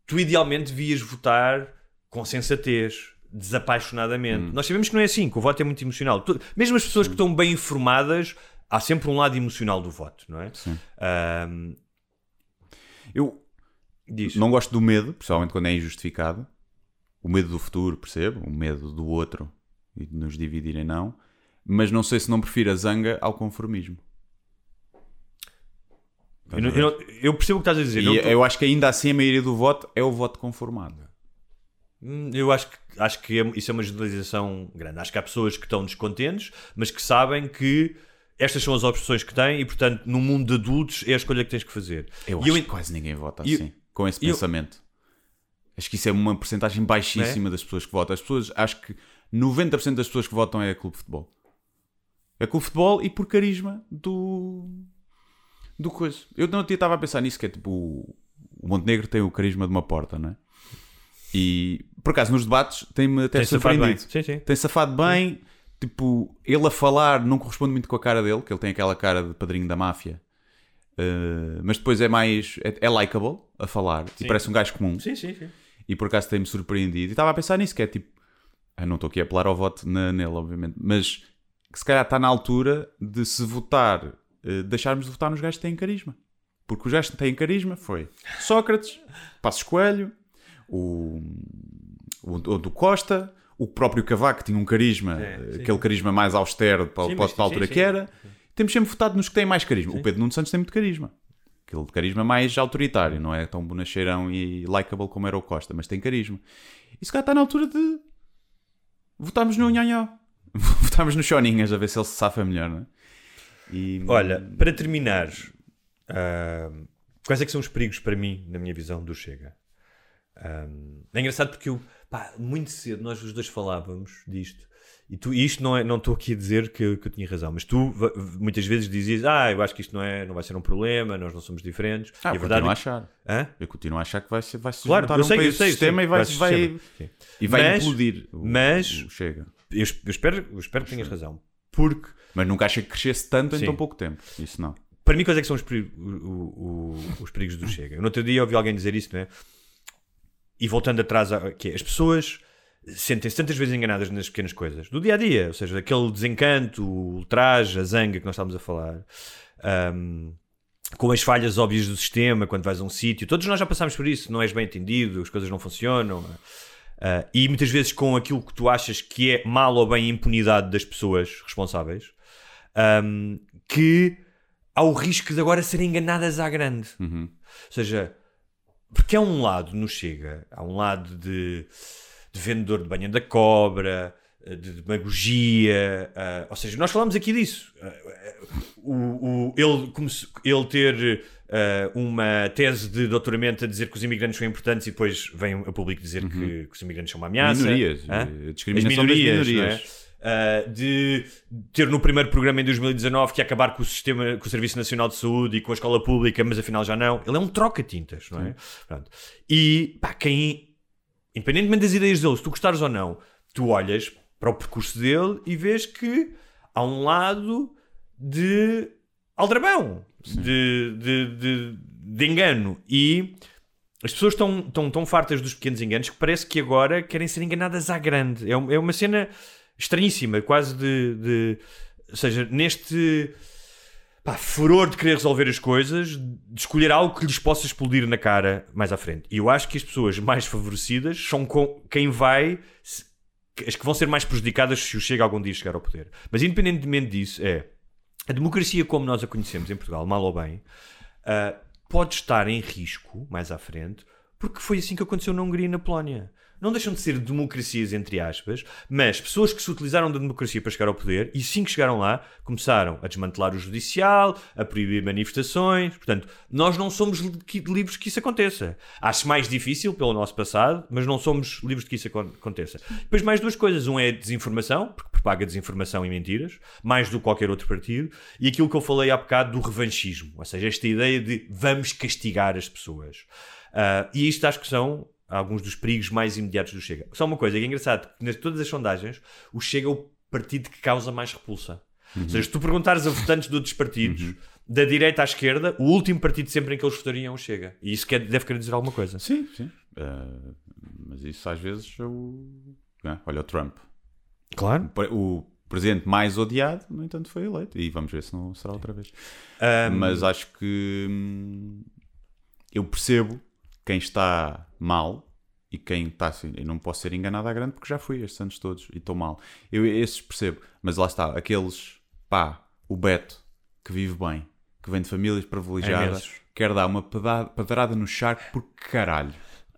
tu idealmente devias votar com sensatez, desapaixonadamente. Nós sabemos que não é assim, que o voto é muito emocional. Tu- mesmo as pessoas que estão bem informadas, há sempre um lado emocional do voto, não é? Ahm, Eu diz. não gosto do medo, principalmente quando é injustificado. O medo do futuro, percebo. O medo do outro e de nos dividirem, não. Mas não sei se não prefiro a zanga ao conformismo. Eu, não- eu não- eu percebo o que estás a dizer. E tô- eu acho que ainda assim a maioria do voto é o voto conformado. Hum, Eu acho que, acho que é- isso é uma generalização grande. Acho que há pessoas que estão descontentes, mas que sabem que estas são as opções que têm e, portanto, no mundo de adultos é a escolha que tens que fazer. Eu E acho eu que quase ninguém vota eu- assim, com esse eu- pensamento. Acho que isso é uma porcentagem baixíssima das pessoas que votam. As pessoas, acho que 90% das pessoas que votam é clube de futebol. É clube de futebol e por carisma do. do coisa. Eu não estava a pensar nisso, que é tipo. O Montenegro tem o carisma de uma porta, não é? E por acaso nos debates tem-me até Tem safado bem. surpreendido. Sim, sim. Tem safado bem, tipo, ele a falar não corresponde muito com a cara dele, que ele tem aquela cara de padrinho da máfia. Uh, mas depois é mais. é, é likable a falar e parece um gajo comum. Sim, sim, sim. E por acaso tem-me surpreendido. E estava a pensar nisso, que é tipo. Eu não estou aqui a apelar ao voto na, nele, obviamente, mas que se calhar está na altura de se votar, eh, deixarmos de votar nos gajos que têm carisma. Porque os gajos que têm carisma foi Sócrates, Passos Coelho, o, o, o do Costa, o próprio Cavaco que tinha um carisma, É, eh, sim. aquele carisma mais austero para, Sim, para, mas- para a altura sim, que era. Temos sempre votado nos que têm mais carisma. O Pedro Nuno Santos tem muito carisma. Aquele carisma mais autoritário, não é tão bonacheirão e likeable como era o Costa, mas tem carisma. E se calhar está na altura de votarmos no Nhonhó. [LAUGHS] votarmos no Choninhas a ver se ele se safa melhor, não é? E, Olha, para terminar, ahm, quais é que são os perigos para mim, na minha visão, do Chega? Ahm, é engraçado porque eu, pá, muito cedo nós os dois falávamos disto. E tu, isto não é, não estou aqui a dizer que, eu- que eu tinha razão, mas tu muitas vezes dizias, ah, eu acho que isto não, é, não vai ser um problema, nós não somos diferentes. Ah, e eu verdade continuo a é achar. Hã? Eu continuo a achar que vai ser, vai se Claro, juntar eu um sei, eu país sei, eu sistema sei, e vai, vai, sistema. Sim. e vai Mas- implodir o, mas- o Chega. Eu, eu espero, eu espero que tenhas razão. Porque Mas nunca achei que crescesse tanto em Sim. tão pouco tempo. Isso não. para mim, quais é que são os, peri- o- o- os perigos do Chega? No outro dia ouvi alguém dizer isso, não é? E voltando atrás, a- que é, as pessoas sentem-se tantas vezes enganadas nas pequenas coisas do dia a dia, ou seja, aquele desencanto, o ultraje, a zanga que nós estávamos a falar, ahm, com as falhas óbvias do sistema, quando vais a um sítio, todos nós já passámos por isso, não és bem entendido, as coisas não funcionam. ah, e muitas vezes com aquilo que tu achas que é mal ou bem a impunidade das pessoas responsáveis, ahm, que há o risco de agora serem enganadas à grande. Ou seja, porque há um lado no Chega, há um lado de, de vendedor de banha da cobra, eh, de demagogia, ah, ou seja, nós falamos aqui disso. Ah, o, o- ele, come- ele ter ah, uma tese de doutoramento a dizer que os imigrantes são importantes e depois vem a público dizer que, que os imigrantes são uma ameaça. Minorias. Hã? A discriminação das minorias, minorias. não é? Uh, de ter no primeiro programa em 2019 que ia acabar com o sistema, com o Serviço Nacional de Saúde e com a escola pública, mas afinal já não. Ele é um troca-tintas, não é? Pronto. E pá, quem, independentemente das ideias dele, se tu gostares ou não, tu olhas para o percurso dele e vês que há um lado de aldrabão, de, de, de, de engano. E as pessoas estão, estão tão fartas dos pequenos enganos que parece que agora querem ser enganadas à grande. É, é uma cena estranhíssima, quase de, de- Ou seja, neste pá, furor de querer resolver as coisas, de escolher algo que lhes possa explodir na cara mais à frente. E eu acho que as pessoas mais favorecidas são com quem vai. as que vão ser mais prejudicadas se o Chega algum dia chegar ao poder. Mas independentemente disso, é a democracia como nós a conhecemos em Portugal, mal ou bem, ah, pode estar em risco mais à frente, porque foi assim que aconteceu na Hungria e na Polónia. Não deixam de ser democracias, entre aspas, mas pessoas que se utilizaram da democracia para chegar ao poder e, sim que chegaram lá, começaram a desmantelar o judicial, a proibir manifestações. Portanto, nós não somos livres que isso aconteça. Acho mais difícil pelo nosso passado, mas não somos livres de que isso acon- aconteça. Depois, mais duas coisas. Um é desinformação, porque propaga desinformação e mentiras, mais do que qualquer outro partido, e aquilo que eu falei há bocado do revanchismo, ou seja, esta ideia de vamos castigar as pessoas. Ah, e isto acho que são alguns dos perigos mais imediatos do Chega. Só uma coisa, que é engraçado, que nas todas as sondagens, o Chega é o partido que causa mais repulsa. Ou seja, se tu perguntares a votantes de outros partidos, da direita à esquerda, o último partido sempre em que eles votariam é o Chega. E isso quer, deve querer dizer alguma coisa. Sim, sim. Uh, mas isso às vezes é o. Ah, olha o Trump. Claro. O presidente mais odiado, no entanto, foi eleito. E vamos ver se não será outra vez. Um, Mas acho que hum, eu percebo quem está mal e quem está assim. Eu não posso ser enganado à grande porque já fui estes anos todos e estou mal. Eu esses percebo. Mas lá está, aqueles, pá, o Beto, que vive bem, que vem de famílias privilegiadas, imensos. quer dar uma pedrada no charco por caralho.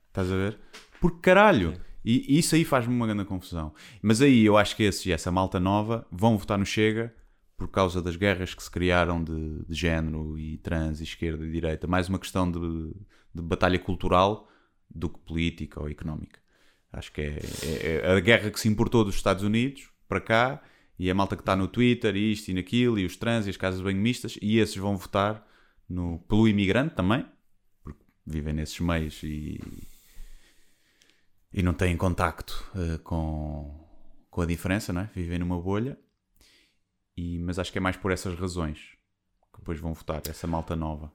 Estás a ver? Por caralho. E isso aí faz-me uma grande confusão. Mas aí eu acho que esses e essa malta nova vão votar no Chega por causa das guerras que se criaram de, de género e trans e esquerda e direita. Mais uma questão de, de batalha cultural do que política ou económica. Acho que é, é- é a guerra que se importou dos Estados Unidos para cá e a malta que está no Twitter e isto e naquilo e os trans e as casas de banho mistas e esses vão votar no, pelo imigrante também, porque vivem nesses meios e, e não têm contacto eh, com, com a diferença, não é? Vivem numa bolha. E, mas acho que é mais por essas razões que depois vão votar essa malta nova.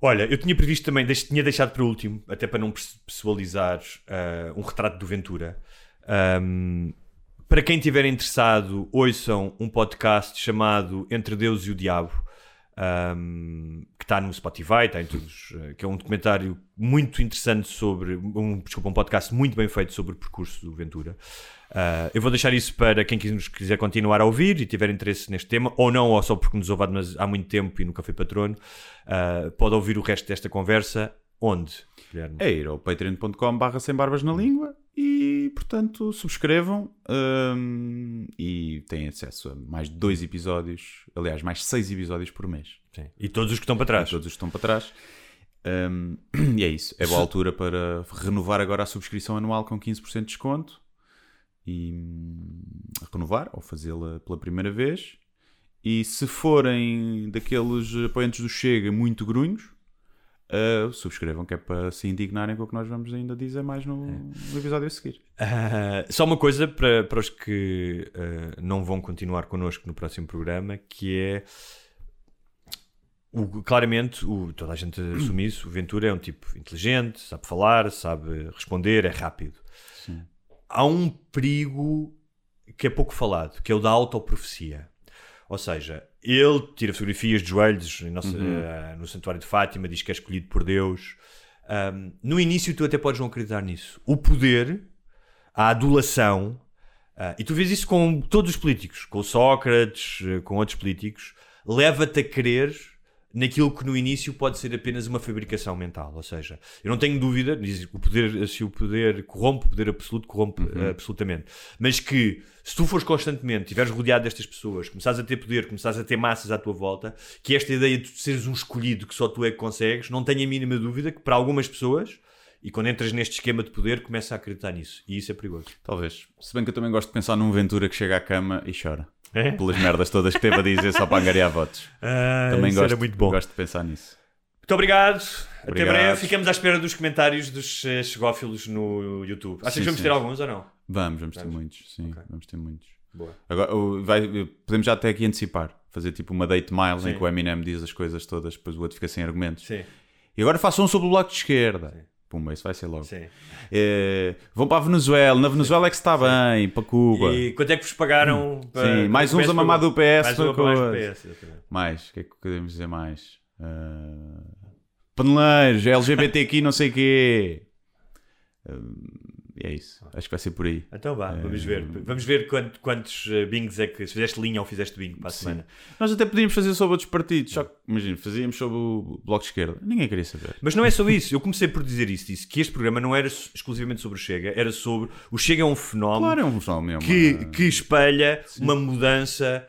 Olha, eu tinha previsto também, tinha deixado para o último, até para não pessoalizar ah, um retrato do Ventura. Ahm, para quem estiver interessado, ouçam um podcast chamado Entre Deus e o Diabo, ahm, que está no Spotify, está em todos, eh, que é um documentário muito interessante sobre, um, desculpa, um podcast muito bem feito sobre o percurso do Ventura. Ah, eu vou deixar isso para quem quiser continuar a ouvir e tiver interesse neste tema, ou não, ou só porque nos ouve há muito tempo e nunca foi patrono, ah, pode ouvir o resto desta conversa. Onde, Guilherme? É ir ao patreon.com barra sem barbas na língua e, portanto, subscrevam hum, e têm acesso a mais dois episódios, aliás, mais seis episódios por mês. Sim. E todos os que estão para trás. Todos os que estão para trás. Hum, [CLEARS THROAT] e é isso. É boa altura para renovar agora a subscrição anual com 15% de desconto e hum, renovar ou fazê-la pela primeira vez. E se forem daqueles apoiantes do Chega muito grunhos, uh, subscrevam que é para se indignarem com o que nós vamos ainda dizer mais no, no episódio a seguir. Ah, só uma coisa para, para os que ah, não vão continuar connosco no próximo programa, que é o- claramente, o- toda a gente assume isso, o Ventura é um tipo inteligente, sabe falar, sabe responder, é rápido. Há um perigo que é pouco falado, que é o da autoprofecia. Ou seja, ele tira fotografias de joelhos em nosso- eh, no Santuário de Fátima, diz que é escolhido por Deus. Ahm, no início, tu até podes não acreditar nisso. O poder, a adulação, ah, e tu vês isso com todos os políticos, com Sócrates, eh, com outros políticos, leva-te a crer naquilo que no início pode ser apenas uma fabricação mental. Ou seja, eu não tenho dúvida, diz que o poder, se o poder corrompe, o poder absoluto corrompe eh, absolutamente. Mas que se tu fores constantemente, estiveres rodeado destas pessoas, começares a ter poder, começares a ter massas à tua volta, que esta ideia de seres um escolhido que só tu é que consegues, não tenho a mínima dúvida que para algumas pessoas, e quando entras neste esquema de poder, começa a acreditar nisso. E isso é perigoso. Talvez. Se bem que eu também gosto de pensar num Ventura que chega à cama e chora. É? Pelas merdas todas que teve a dizer só para angariar votos. [LAUGHS] Ah, Também gosto, gosto de pensar nisso. Muito obrigado. Até Obrigado. breve. Ficamos à espera dos comentários dos eh, chegófilos no YouTube. Achas Sim, que vamos sim. ter alguns ou não? Vamos, vamos ter Vamos? muitos. Sim, Ok. vamos ter muitos. Boa. Agora, vai- podemos já até aqui antecipar. Fazer tipo uma date mile Sim. em que o Eminem diz as coisas todas, depois o outro fica sem argumentos. Sim, E agora façam um sobre o bloco de esquerda. Pumba, isso vai ser logo. sim. Eh, vão para a Venezuela. Na Venezuela é que se está bem. Para Cuba. E quanto é que vos pagaram? para- Sim, mais uns a mamar do PS. Mais um a foi mamar do coisa. PS. exatamente. Mais, o que é que podemos dizer mais? Ah, paneleiros, LGBT aqui, não sei o quê. E é isso. Acho que vai ser por aí. Então vá, vamos Eh, ver. Vamos ver quant- quantos eh, bingos é que. Se fizeste linha ou fizeste bingo para a Sim. semana. Nós até podíamos fazer sobre outros partidos, só que, imagina, fazíamos sobre o Bloco de Esquerda. Ninguém queria saber. Mas não é só isso. Eu comecei por dizer isso. Disse que este programa não era exclusivamente sobre o Chega, era sobre. O Chega é um fenómeno Claro, é um fenómeno. que, uma- que espelha uma mudança,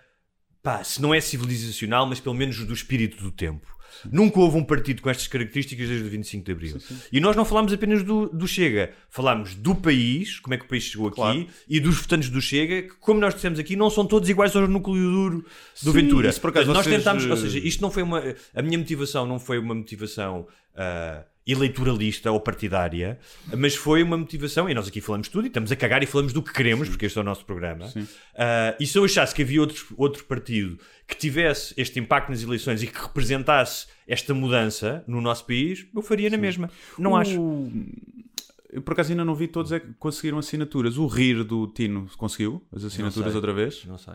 pá, se não é civilizacional, mas pelo menos do espírito do tempo. Nunca houve um partido com estas características desde o 25 de Abril. E nós não falámos apenas do, do Chega, falámos do país, como é que o país chegou Claro. aqui, e dos votantes do Chega, que, como nós dissemos aqui, não são todos iguais ao núcleo duro do Sim, Ventura. isso por acaso nós vocês, tentámos, ou eh, seja, isto não foi uma. A minha motivação não foi uma motivação ah, eleitoralista ou partidária, mas foi uma motivação, e nós aqui falamos tudo, e estamos a cagar e falamos do que queremos, porque este é o nosso programa. Ah, e se eu achasse que havia outro, outro partido que tivesse este impacto nas eleições e que representasse esta mudança no nosso país, eu faria na mesma. Não O- acho. Eu por acaso ainda não vi todos é que conseguiram assinaturas. O Rir do Tino conseguiu as assinaturas outra vez. Não sei.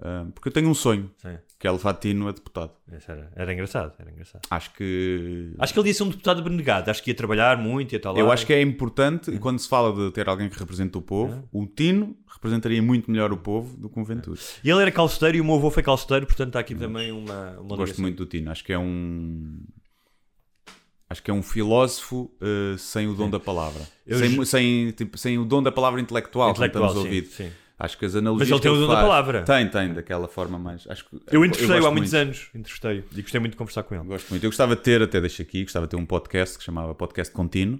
Ah, porque eu tenho um sonho, Sim. que é levar Tino a deputado. Era, era engraçado, era engraçado. Acho que. Acho que ele ia ser um deputado abnegado, acho que ia trabalhar muito ia estar lá. Eu acho que é importante, e quando se fala de ter alguém que representa o povo, o Tino representaria muito melhor o povo do que um Ventura. E ele era calceteiro e o meu avô foi calceteiro, portanto está aqui também uma, uma Gosto muito do Tino. Acho que é um. Acho que é um filósofo eh, sem o dom da palavra. Eu Sem, ju- sem, tipo, sem o dom da palavra intelectual, Intelectual, como estamos sim, ouvir. sim. Acho que as analogias. ele tem o dom da palavra. Tem, tem, daquela forma mais. Acho que, Eu entrevistei-o há muitos muito. anos, entrevistei-o e gostei muito de conversar com ele. Gosto muito. Eu gostava de ter, até deixo aqui, gostava de ter um podcast que chamava Podcast Contínuo.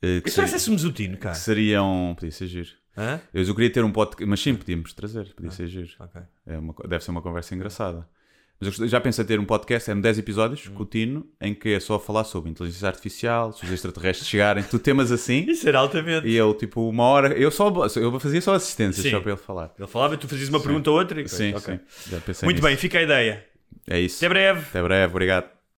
eh, que E se seria- fizéssemos o Tino, cara? que seriam. Podia ser giro. Hã? Eu, eu queria ter um podcast, mas sim, podíamos trazer, podia ser giro. Ok. É uma, deve ser uma conversa engraçada. Mas eu já pensei ter um podcast, é 10 episódios, Hum. com o Tino, em que é só falar sobre inteligência artificial, se os extraterrestres chegarem, tu temas assim, [LAUGHS] Isso era altamente. e eu, tipo, uma hora, eu só eu fazia só assistências, Sim. só para ele falar. Ele falava e tu fazias uma pergunta ou outra. e- Sim, Ok. sim. Já pensei Muito nisso. bem, fica a ideia. É isso. Até breve. Até breve, obrigado.